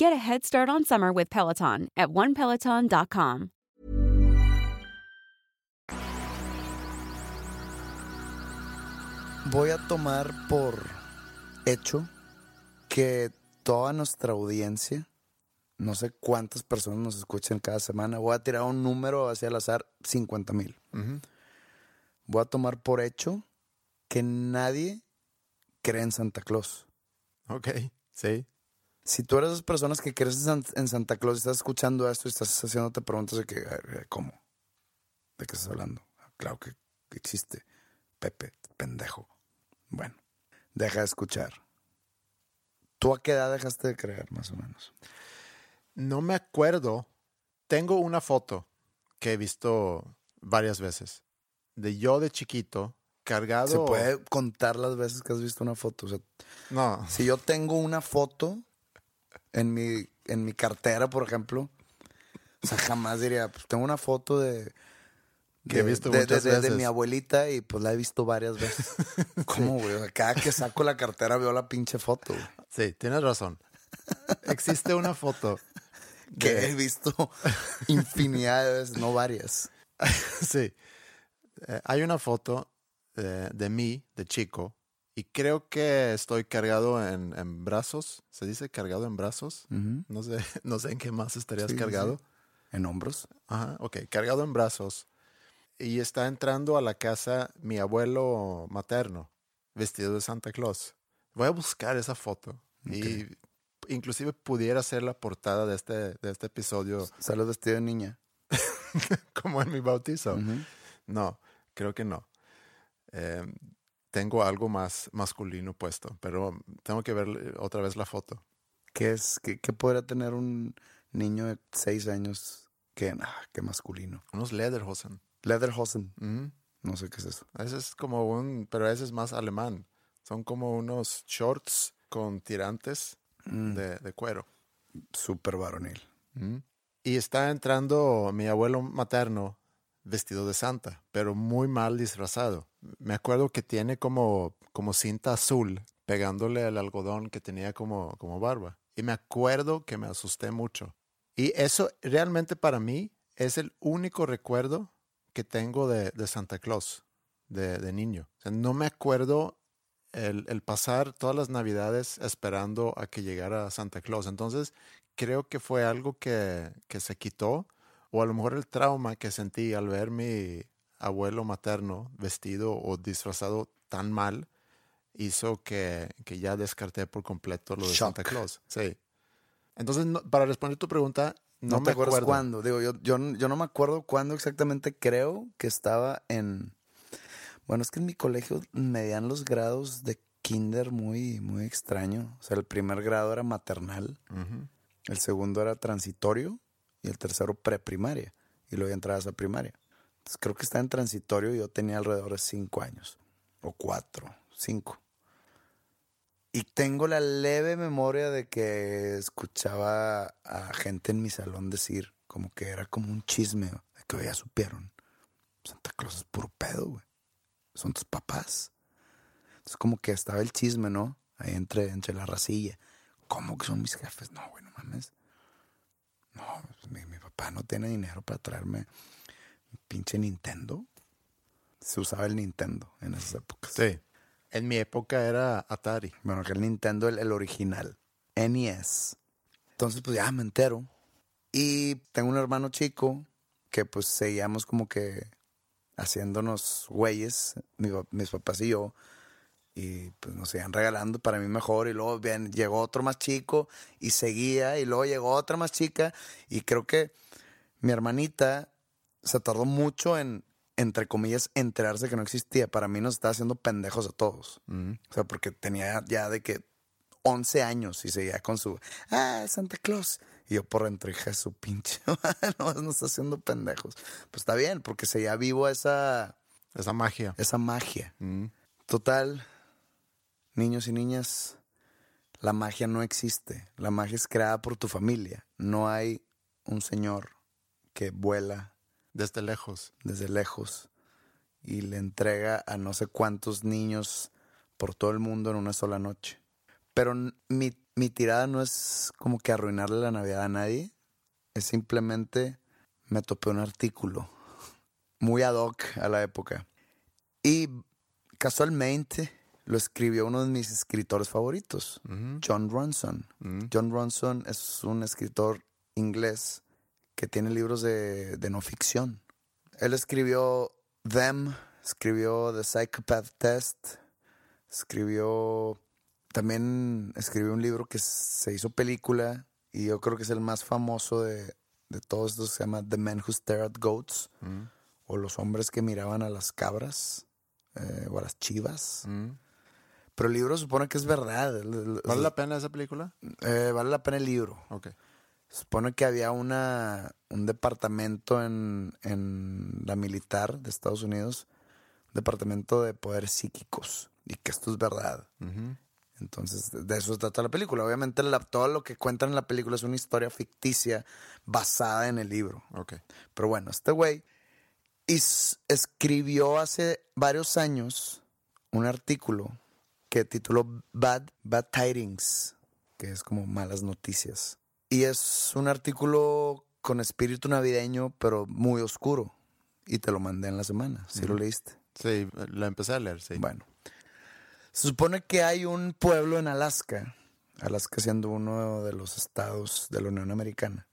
Speaker 5: Get a head start on summer with Peloton at onepeloton.com.
Speaker 2: Voy a tomar por hecho que toda nuestra audiencia, no sé cuántas personas nos escuchan cada semana, voy a tirar un número hacia el azar, 50 mil. Voy a tomar por hecho que nadie cree en Santa Claus.
Speaker 1: Ok, sí.
Speaker 2: Si tú eres de esas personas que crees en, San- en Santa Claus y estás escuchando esto y estás haciéndote preguntas de que, "Ay, ¿cómo? ¿De qué estás hablando? "Ah, Claro que que existe. Pepe, pendejo. Bueno, deja de escuchar. ¿Tú a qué edad dejaste de creer, más o menos?
Speaker 1: No me acuerdo. Tengo una foto que he visto varias veces de yo de chiquito cargado.
Speaker 2: Se puede contar las veces que has visto una foto. O sea,
Speaker 1: No,
Speaker 2: si yo tengo una foto en mi, en mi cartera, por ejemplo, O sea, jamás diría, pues tengo una foto de.
Speaker 1: Que he visto
Speaker 2: de,
Speaker 1: muchas
Speaker 2: de- de
Speaker 1: veces.
Speaker 2: mi abuelita y pues la he visto varias veces. ¿Cómo, güey? O sea, cada que saco la cartera veo la pinche foto, güey.
Speaker 1: Sí, tienes razón. Existe una foto.
Speaker 2: Que he visto infinidad de veces, no varias.
Speaker 1: sí. Eh, hay una foto eh, de mí, de chico, y creo que estoy cargado en, en brazos. ¿Se dice cargado en brazos?
Speaker 2: Ujú.
Speaker 1: No sé, no sé en qué más estarías
Speaker 2: Sí,
Speaker 1: cargado.
Speaker 2: sí. En hombros.
Speaker 1: Ajá, ok, cargado en brazos. Y está entrando a la casa mi abuelo materno, vestido de Santa Claus. Voy a buscar esa foto. Y inclusive pudiera ser la portada de este, de este episodio
Speaker 2: Sales vestido de niña.
Speaker 1: como en mi bautizo.
Speaker 2: Ujú.
Speaker 1: No, creo que no. Eh, tengo algo más masculino puesto, pero tengo que ver otra vez la foto.
Speaker 2: ¿Qué es? ¿Qué, qué podría tener un niño de seis años que, ah, qué masculino?
Speaker 1: Unos Lederhosen.
Speaker 2: Lederhosen. No sé qué es eso.
Speaker 1: Ese es como un, pero ese es más alemán. Son como unos shorts con tirantes
Speaker 2: Mm,
Speaker 1: de, de cuero.
Speaker 2: Súper varonil.
Speaker 1: Y está entrando mi abuelo materno vestido de santa, pero muy mal disfrazado. Me acuerdo que tiene como, como cinta azul pegándole al algodón que tenía como, como barba. Y me acuerdo que me asusté mucho. Y eso realmente para mí es el único recuerdo que tengo de, de Santa Claus, de, de niño. No me acuerdo el, el pasar todas las navidades esperando a que llegara Santa Claus. Entonces, creo que fue algo que, que se quitó, o a lo mejor el trauma que sentí al ver mi abuelo materno vestido o disfrazado tan mal, hizo que, que ya descarté por completo lo de
Speaker 2: Shock.
Speaker 1: Santa Claus. Sí. Entonces, no- para responder tu pregunta, no,
Speaker 2: No,
Speaker 1: me
Speaker 2: te acuerdas
Speaker 1: acuerdo.
Speaker 2: cuándo. Digo, yo, yo, yo no me acuerdo cuándo exactamente. Creo que estaba en. Bueno, es que en mi colegio medían los grados de kinder muy, muy extraño. O sea, el primer grado era maternal, el segundo era transitorio y el tercero preprimaria. Y luego entrabas a primaria. Entonces creo que estaba en transitorio y yo tenía alrededor de cinco años. O cuatro, cinco. Y tengo la leve memoria de que escuchaba a gente en mi salón decir como que era como un chisme, de que "Oye, ya supieron. Santa Claus es puro pedo, güey. Son tus papás. Entonces como que estaba el chisme, ¿no? Ahí entre, entre la racilla. ¿Cómo que son mis jefes? No, güey, no mames. No, mi, mi papá no tiene dinero para traerme un pinche Nintendo. Se usaba el Nintendo en esas épocas.
Speaker 1: Sí. En mi época era Atari.
Speaker 2: Bueno, que el Nintendo, el, el original. NES. Entonces, pues ya me entero. Y tengo un hermano chico que pues seguíamos como que haciéndonos güeyes, mi mis papás y yo. Y pues nos iban regalando para mí mejor. Y luego bien, llegó otro más chico y seguía. Y luego llegó otra más chica. Y creo que mi hermanita se tardó mucho en, entre comillas, enterarse que no existía. Para mí nos estaba haciendo pendejos a todos. O sea, porque tenía ya de que 11 años y seguía con su, ah, Santa Claus. Y yo por dentro, hija su pinche, no, nos está haciendo pendejos. Pues está bien, porque seguía vivo esa,
Speaker 1: Esa magia.
Speaker 2: esa magia.
Speaker 1: Mm.
Speaker 2: Total, niños y niñas, la magia no existe. La magia es creada por tu familia. No hay un señor que vuela
Speaker 1: Desde lejos.
Speaker 2: desde lejos y le entrega a no sé cuántos niños por todo el mundo en una sola noche. Pero mi, mi tirada no es como que arruinarle la Navidad a nadie, es simplemente me topé un artículo muy ad hoc a la época. Y casualmente lo escribió uno de mis escritores favoritos, John Ronson. John Ronson es un escritor inglés que tiene libros de, de no ficción. Él escribió Them, escribió The Psychopath Test, escribió... También escribió un libro que se hizo película y yo creo que es el más famoso de, de todos estos, se llama The Men Who Stare at Goats, o los hombres que miraban a las cabras, eh, o a las chivas. Pero el libro supone que es verdad.
Speaker 1: ¿Vale la pena esa película?
Speaker 2: eh, vale la pena el libro.
Speaker 1: Ok.
Speaker 2: Supone que había una, un departamento en, en la militar de Estados Unidos, un departamento de poderes psíquicos, y que esto es verdad. Entonces, de eso se trata la película. Obviamente, la- todo lo que cuentan en la película es una historia ficticia basada en el libro.
Speaker 1: Ok.
Speaker 2: Pero bueno, este güey escribió hace varios años un artículo que tituló Bad, Bad Tidings, que es como malas noticias. Y es un artículo con espíritu navideño, pero muy oscuro. Y te lo mandé en la semana, si lo leíste.
Speaker 1: Sí, la empecé a leer, sí.
Speaker 2: Bueno, se supone que hay un pueblo en Alaska, Alaska siendo uno de los estados de la Unión Americana,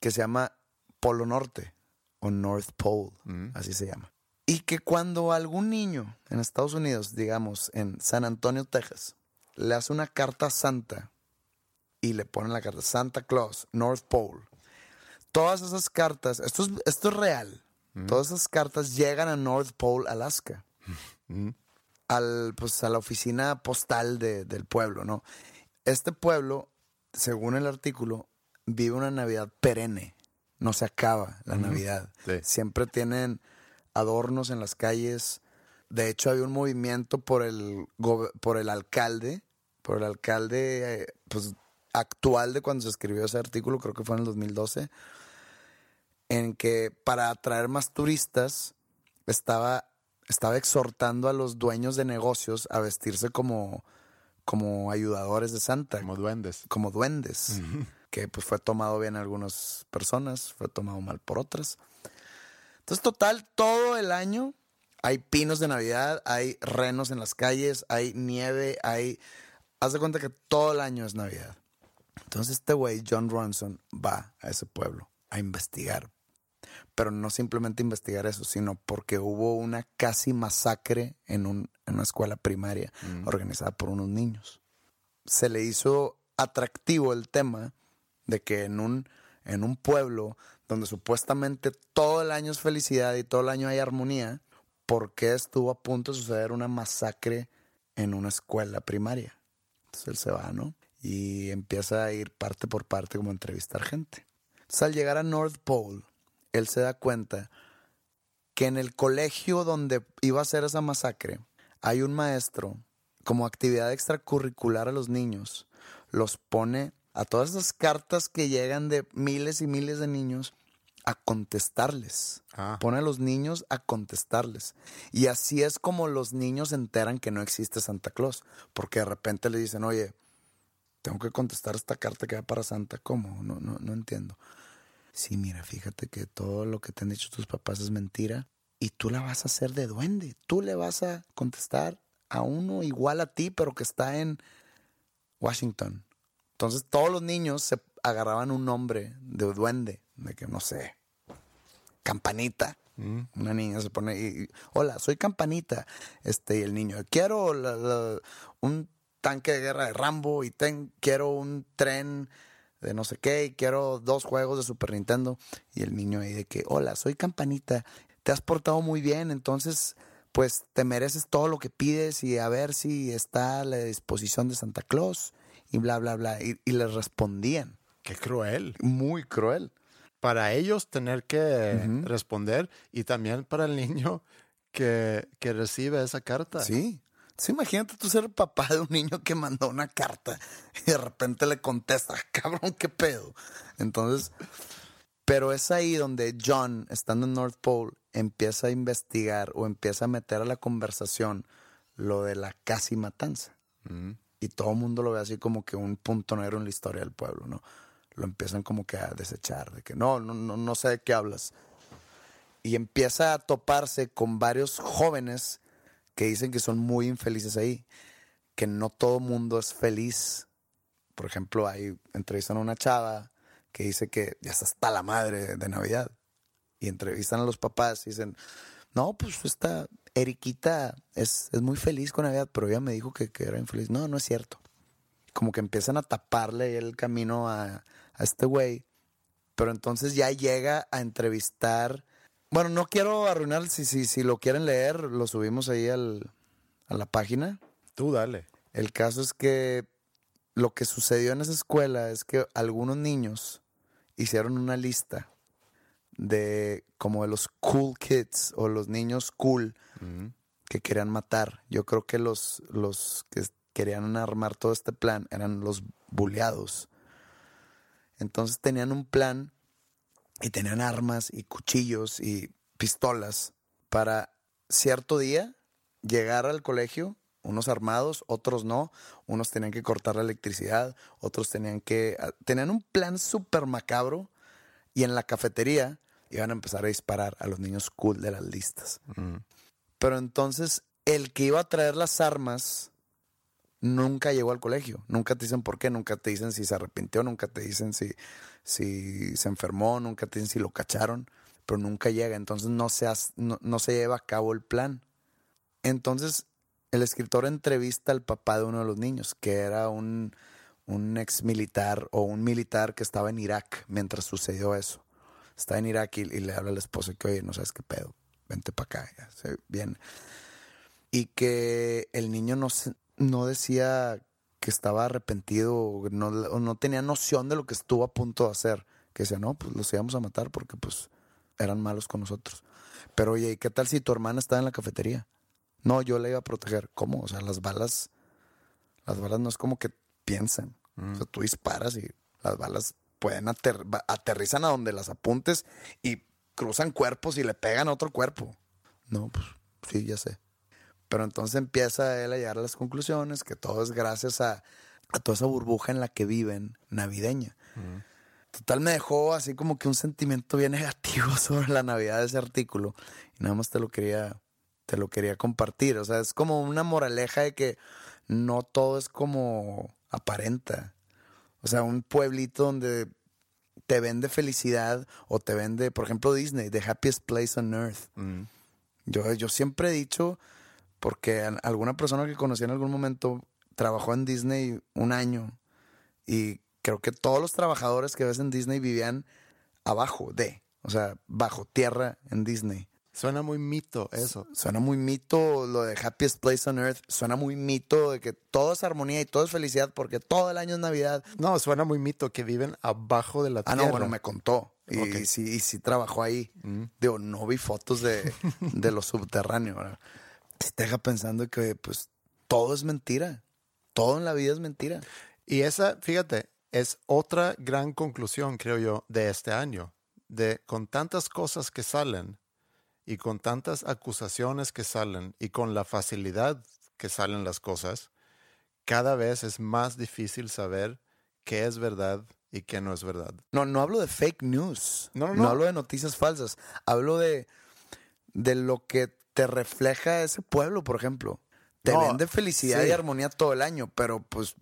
Speaker 2: que se llama Polo Norte o North Pole, así se llama. Y que cuando algún niño en Estados Unidos, digamos en San Antonio, Texas, le hace una carta Santa y le ponen la carta Santa Claus, North Pole, todas esas cartas, esto es, esto es real, todas esas cartas llegan a North Pole, Alaska al, pues, a la oficina postal de- del pueblo, ¿no? Este pueblo, según el artículo, vive una Navidad perenne. No se acaba la Navidad.
Speaker 1: Sí.
Speaker 2: Siempre tienen adornos en las calles. De hecho, había un movimiento por el, por el alcalde, por el alcalde eh, pues, actual de cuando se escribió ese artículo, creo que fue en el 2012, en que para atraer más turistas estaba, estaba exhortando a los dueños de negocios a vestirse como, como ayudadores de Santa,
Speaker 1: Como duendes.
Speaker 2: como duendes, que pues fue tomado bien algunas personas, fue tomado mal por otras. Entonces, total, todo el año hay pinos de Navidad, hay renos en las calles, hay nieve, hay... Haz de cuenta que todo el año es Navidad. Entonces este güey, John Ronson, va a ese pueblo a investigar. Pero no simplemente investigar eso, sino porque hubo una casi masacre en, un, en una escuela primaria organizada por unos niños. Se le hizo atractivo el tema de que en un, en un pueblo donde supuestamente todo el año es felicidad y todo el año hay armonía, ¿por qué estuvo a punto de suceder una masacre en una escuela primaria? Entonces él se va, ¿no? Y empieza a ir parte por parte como a entrevistar gente. Entonces al llegar a North Pole, él se da cuenta que en el colegio donde iba a ser esa masacre, hay un maestro, como actividad extracurricular a los niños, los pone a todas esas cartas que llegan de miles y miles de niños a contestarles.
Speaker 1: Ah.
Speaker 2: Pone a los niños a contestarles. Y así es como los niños se enteran que no existe Santa Claus. Porque de repente le dicen, oye, tengo que contestar esta carta que va para Santa. ¿Cómo? No, no, no entiendo. Sí, mira, fíjate que todo lo que te han dicho tus papás es mentira. Y tú la vas a hacer de duende. Tú le vas a contestar a uno igual a ti, pero que está en Washington. Entonces todos los niños se agarraban un nombre de duende, de que no sé, campanita. Una niña se pone y, y, hola, soy campanita. Este, y el niño, quiero la- la- un tanque de guerra de Rambo y ten- quiero un tren de no sé qué y quiero dos juegos de Super Nintendo. Y el niño ahí de que, hola, soy campanita, te has portado muy bien, entonces pues te mereces todo lo que pides y a ver si está a la disposición de Santa Claus y bla, bla, bla. Y, y les respondían.
Speaker 1: Qué cruel.
Speaker 2: Muy cruel.
Speaker 1: Para ellos tener que responder y también para el niño que, que recibe esa carta.
Speaker 2: Sí. Sí, imagínate tú ser el papá de un niño que mandó una carta y de repente le contesta, cabrón, qué pedo. Entonces, pero es ahí donde John, estando en North Pole, empieza a investigar o empieza a meter a la conversación lo de la casi matanza. Y todo el mundo lo ve así como que un punto negro en la historia del pueblo, ¿no? Lo empiezan como que a desechar, de que no, no, no, no sé de qué hablas. Y empieza a toparse con varios jóvenes que dicen que son muy infelices ahí, que no todo mundo es feliz. Por ejemplo, ahí entrevistan a una chava que dice que ya está hasta la madre de Navidad. Y entrevistan a los papás y dicen, no, pues esta Eriquita es, es muy feliz con Navidad, pero ella me dijo que, que era infeliz. No, no es cierto. Como que empiezan a taparle el camino a, a este güey. Pero entonces ya llega a entrevistar. Bueno, no quiero arruinar, si, si, si lo quieren leer, lo subimos ahí al, a la página.
Speaker 1: Tú dale.
Speaker 2: El caso es que lo que sucedió en esa escuela es que algunos niños hicieron una lista de como de los cool kids o los niños cool que querían matar. Yo creo que los, los que querían armar todo este plan eran los buleados. Entonces tenían un plan y tenían armas y cuchillos y pistolas para cierto día llegar al colegio, unos armados, otros no, unos tenían que cortar la electricidad, otros tenían que... ah, Tenían un plan súper macabro y en la cafetería iban a empezar a disparar a los niños cool de las listas. Pero entonces el que iba a traer las armas nunca llegó al colegio. Nunca te dicen por qué, nunca te dicen si se arrepintió, nunca te dicen si, si se enfermó, nunca te dicen si lo cacharon, pero nunca llega. Entonces no se, no se lleva a cabo el plan. Entonces el escritor entrevista al papá de uno de los niños, que era un, un ex militar o un militar que estaba en Irak mientras sucedió eso. Está en Irak y, y le habla a la esposa que, oye, no sabes qué pedo, vente para acá, ya se viene y que el niño no, se- no decía que estaba arrepentido o no, o no tenía noción de lo que estuvo a punto de hacer. Que decía, no, pues los íbamos a matar porque pues eran malos con nosotros. Pero oye, ¿y qué tal si tu hermana estaba en la cafetería? No, yo la iba a proteger. ¿Cómo? O sea, las balas, las balas no es como que piensan. O sea, tú disparas y las balas pueden ater- aterrizan a donde las apuntes y cruzan cuerpos y le pegan a otro cuerpo. No, pues sí, ya sé. Pero entonces empieza él a llegar a las conclusiones que todo es gracias a, a toda esa burbuja en la que viven navideña. Total me dejó así como que un sentimiento bien negativo sobre la Navidad de ese artículo. Y nada más te lo quería, te lo quería compartir. O sea, es como una moraleja de que no todo es como aparenta. O sea, un pueblito donde te vende felicidad o te vende, por ejemplo, Disney, The Happiest Place on Earth. Yo, yo siempre he dicho, porque alguna persona que conocí en algún momento trabajó en Disney un año y creo que todos los trabajadores que ves en Disney vivían abajo de, o sea, bajo tierra en Disney.
Speaker 1: Suena muy mito eso.
Speaker 2: Suena muy mito lo de Happiest Place on Earth, suena muy mito de que todo es armonía y todo es felicidad porque todo el año es Navidad.
Speaker 1: No, suena muy mito que viven abajo de la
Speaker 2: Ah,
Speaker 1: tierra.
Speaker 2: no, bueno, me contó. Y,
Speaker 1: Ok.
Speaker 2: y sí, y sí trabajó ahí. Digo, no vi fotos de, de lo subterráneo. te deja pensando que, pues, todo es mentira. Todo en la vida es mentira.
Speaker 1: Y esa, fíjate, es otra gran conclusión, creo yo, de este año. De con tantas cosas que salen y con tantas acusaciones que salen y con la facilidad que salen las cosas, cada vez es más difícil saber qué es verdad y qué no es verdad.
Speaker 2: No, no hablo de fake news.
Speaker 1: No, no, no.
Speaker 2: hablo de noticias falsas. Hablo de, de lo que te refleja ese pueblo, por ejemplo. Te
Speaker 1: No,
Speaker 2: vende felicidad
Speaker 1: sí.
Speaker 2: y armonía todo el año, pero pues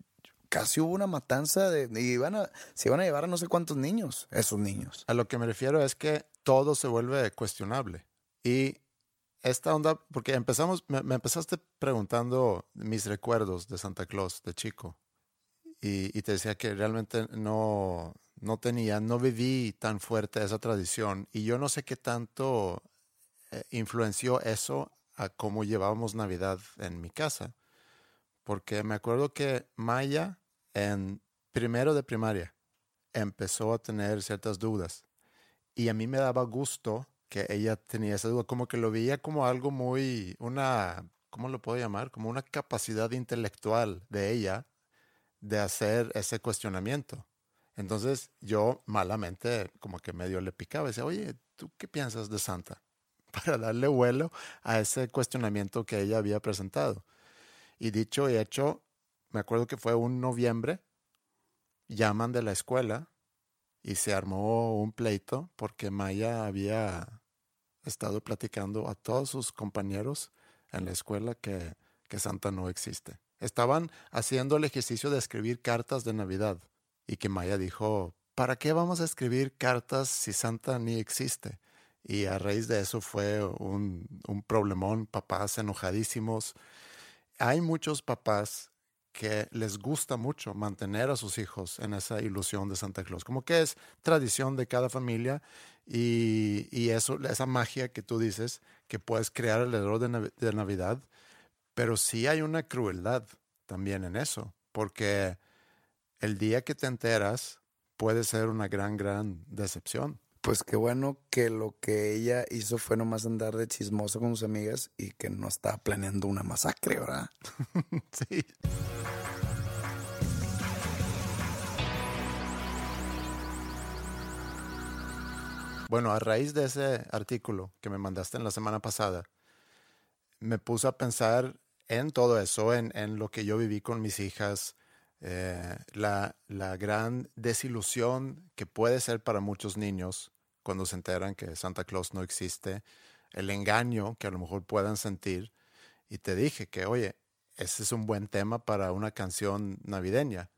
Speaker 2: casi hubo una matanza de. Y iban a, se iban a llevar a no sé cuántos niños, esos niños.
Speaker 1: A lo que me refiero es que todo se vuelve cuestionable. Y esta onda, porque empezamos, me, me empezaste preguntando mis recuerdos de Santa Claus de chico. Y, y te decía que realmente no, no tenía, no viví tan fuerte esa tradición. Y yo no sé qué tanto eh, influenció eso a cómo llevábamos Navidad en mi casa. Porque me acuerdo que Maya en primero de primaria empezó a tener ciertas dudas. Y a mí me daba gusto que ella tenía esa duda, como que lo veía como algo muy, una, ¿cómo lo puedo llamar? Como una capacidad intelectual de ella de hacer ese cuestionamiento. Entonces yo malamente como que medio le picaba decía, oye, ¿tú qué piensas de Santa? Para darle vuelo a ese cuestionamiento que ella había presentado. Y dicho y hecho, me acuerdo que fue un noviembre, llaman de la escuela y se armó un pleito porque Maya había estado platicando a todos sus compañeros en la escuela que, que Santa no existe. Estaban haciendo el ejercicio de escribir cartas de Navidad y que Maya dijo, ¿para qué vamos a escribir cartas si Santa ni existe? Y a raíz de eso fue un, un problemón, papás enojadísimos. Hay muchos papás que les gusta mucho mantener a sus hijos en esa ilusión de Santa Claus, como que es tradición de cada familia y, y eso, esa magia que tú dices, que puedes crear alrededor de, de Navidad, pero sí hay una crueldad también en eso, porque el día que te enteras puede ser una gran, gran decepción,
Speaker 2: Pues qué bueno que lo que ella hizo fue nomás andar de chismosa con sus amigas y que no estaba planeando una masacre, ¿verdad?
Speaker 1: sí. Bueno, a raíz de ese artículo que me mandaste en la semana pasada, me puse a pensar en todo eso, en, en lo que yo viví con mis hijas, eh, la, la, gran desilusión que puede ser para muchos niños cuando se enteran que Santa Claus no existe, el engaño que a lo mejor puedan sentir. Y te dije que, oye, ese es un buen tema para una canción navideña.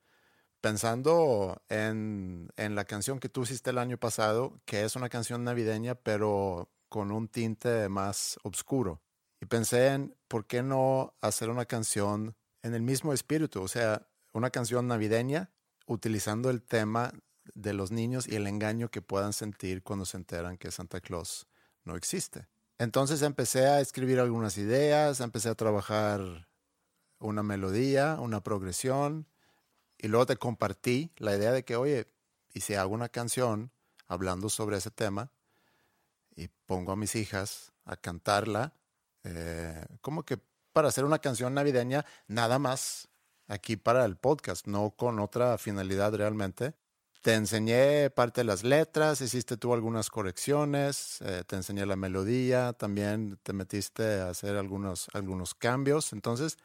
Speaker 1: Pensando en, en la canción que tú hiciste el año pasado, que es una canción navideña, pero con un tinte más oscuro. Y pensé en por qué no hacer una canción en el mismo espíritu, o sea, una canción navideña utilizando el tema de los niños y el engaño que puedan sentir cuando se enteran que Santa Claus no existe. Entonces empecé a escribir algunas ideas, empecé a trabajar una melodía, una progresión, y luego te compartí la idea de que, oye, y si hago una canción hablando sobre ese tema y pongo a mis hijas a cantarla, eh, como que para hacer una canción navideña, nada más aquí para el podcast, no con otra finalidad realmente. Te enseñé parte de las letras, hiciste tú algunas correcciones, eh, te enseñé la melodía, también te metiste a hacer algunos, algunos cambios. Entonces,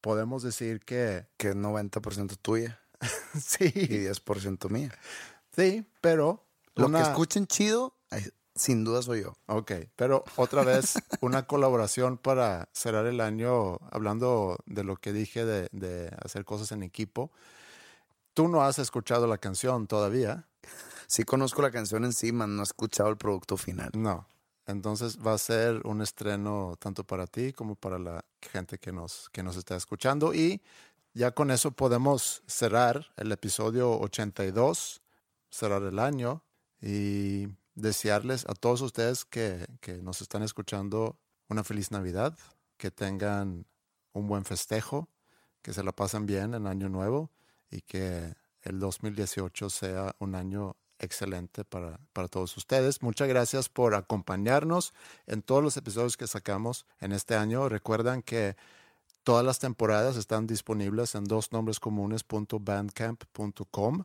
Speaker 1: podemos decir que...
Speaker 2: Que es 90% tuya.
Speaker 1: sí.
Speaker 2: Y 10% mía.
Speaker 1: Sí, pero...
Speaker 2: Lo que escuchen chido, sin duda soy yo.
Speaker 1: Ok, pero otra vez una colaboración para cerrar el año hablando de lo que dije de, de, hacer cosas en equipo. Tú no has escuchado la canción todavía.
Speaker 2: Sí conozco la canción encima, no he escuchado el producto final.
Speaker 1: No, entonces va a ser un estreno tanto para ti como para la gente que nos, que nos está escuchando. Y ya con eso podemos cerrar el episodio 82, cerrar el año y desearles a todos ustedes que, que nos están escuchando una feliz Navidad, que tengan un buen festejo, que se la pasen bien en Año Nuevo y que el 2018 sea un año excelente para, para, todos ustedes. Muchas gracias por acompañarnos en todos los episodios que sacamos en este año. Recuerdan que todas las temporadas están disponibles en dosnombrescomunes.bandcamp.com.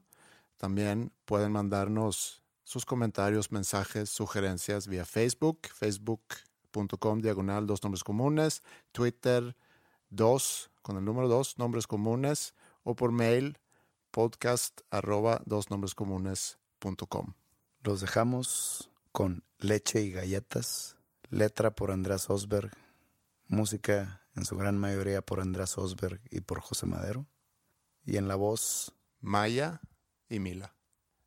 Speaker 1: También pueden mandarnos sus comentarios, mensajes, sugerencias vía Facebook, facebook.com diagonal dos nombres comunes, Twitter dos con el número dos nombres comunes o por mail podcast arroba dos nombres comunes.com.
Speaker 2: Los dejamos con leche y galletas, letra por Andrés Osberg, música en su gran mayoría por Andrés Osberg y por José Madero, y en la voz
Speaker 1: Maya y Mila.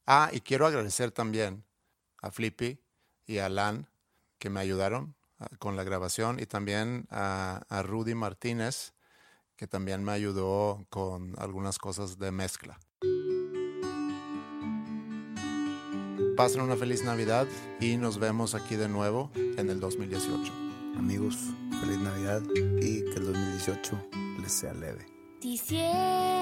Speaker 1: Ah, y quiero agradecer también a Flippy y a Alan que me ayudaron ah, con la grabación y también a, a, Rudy Martínez que también me ayudó con algunas cosas de mezcla. Pasen una feliz Navidad y nos vemos aquí de nuevo en el 2018.
Speaker 2: Amigos, feliz Navidad y que el 2018 les sea leve.
Speaker 6: Diciembre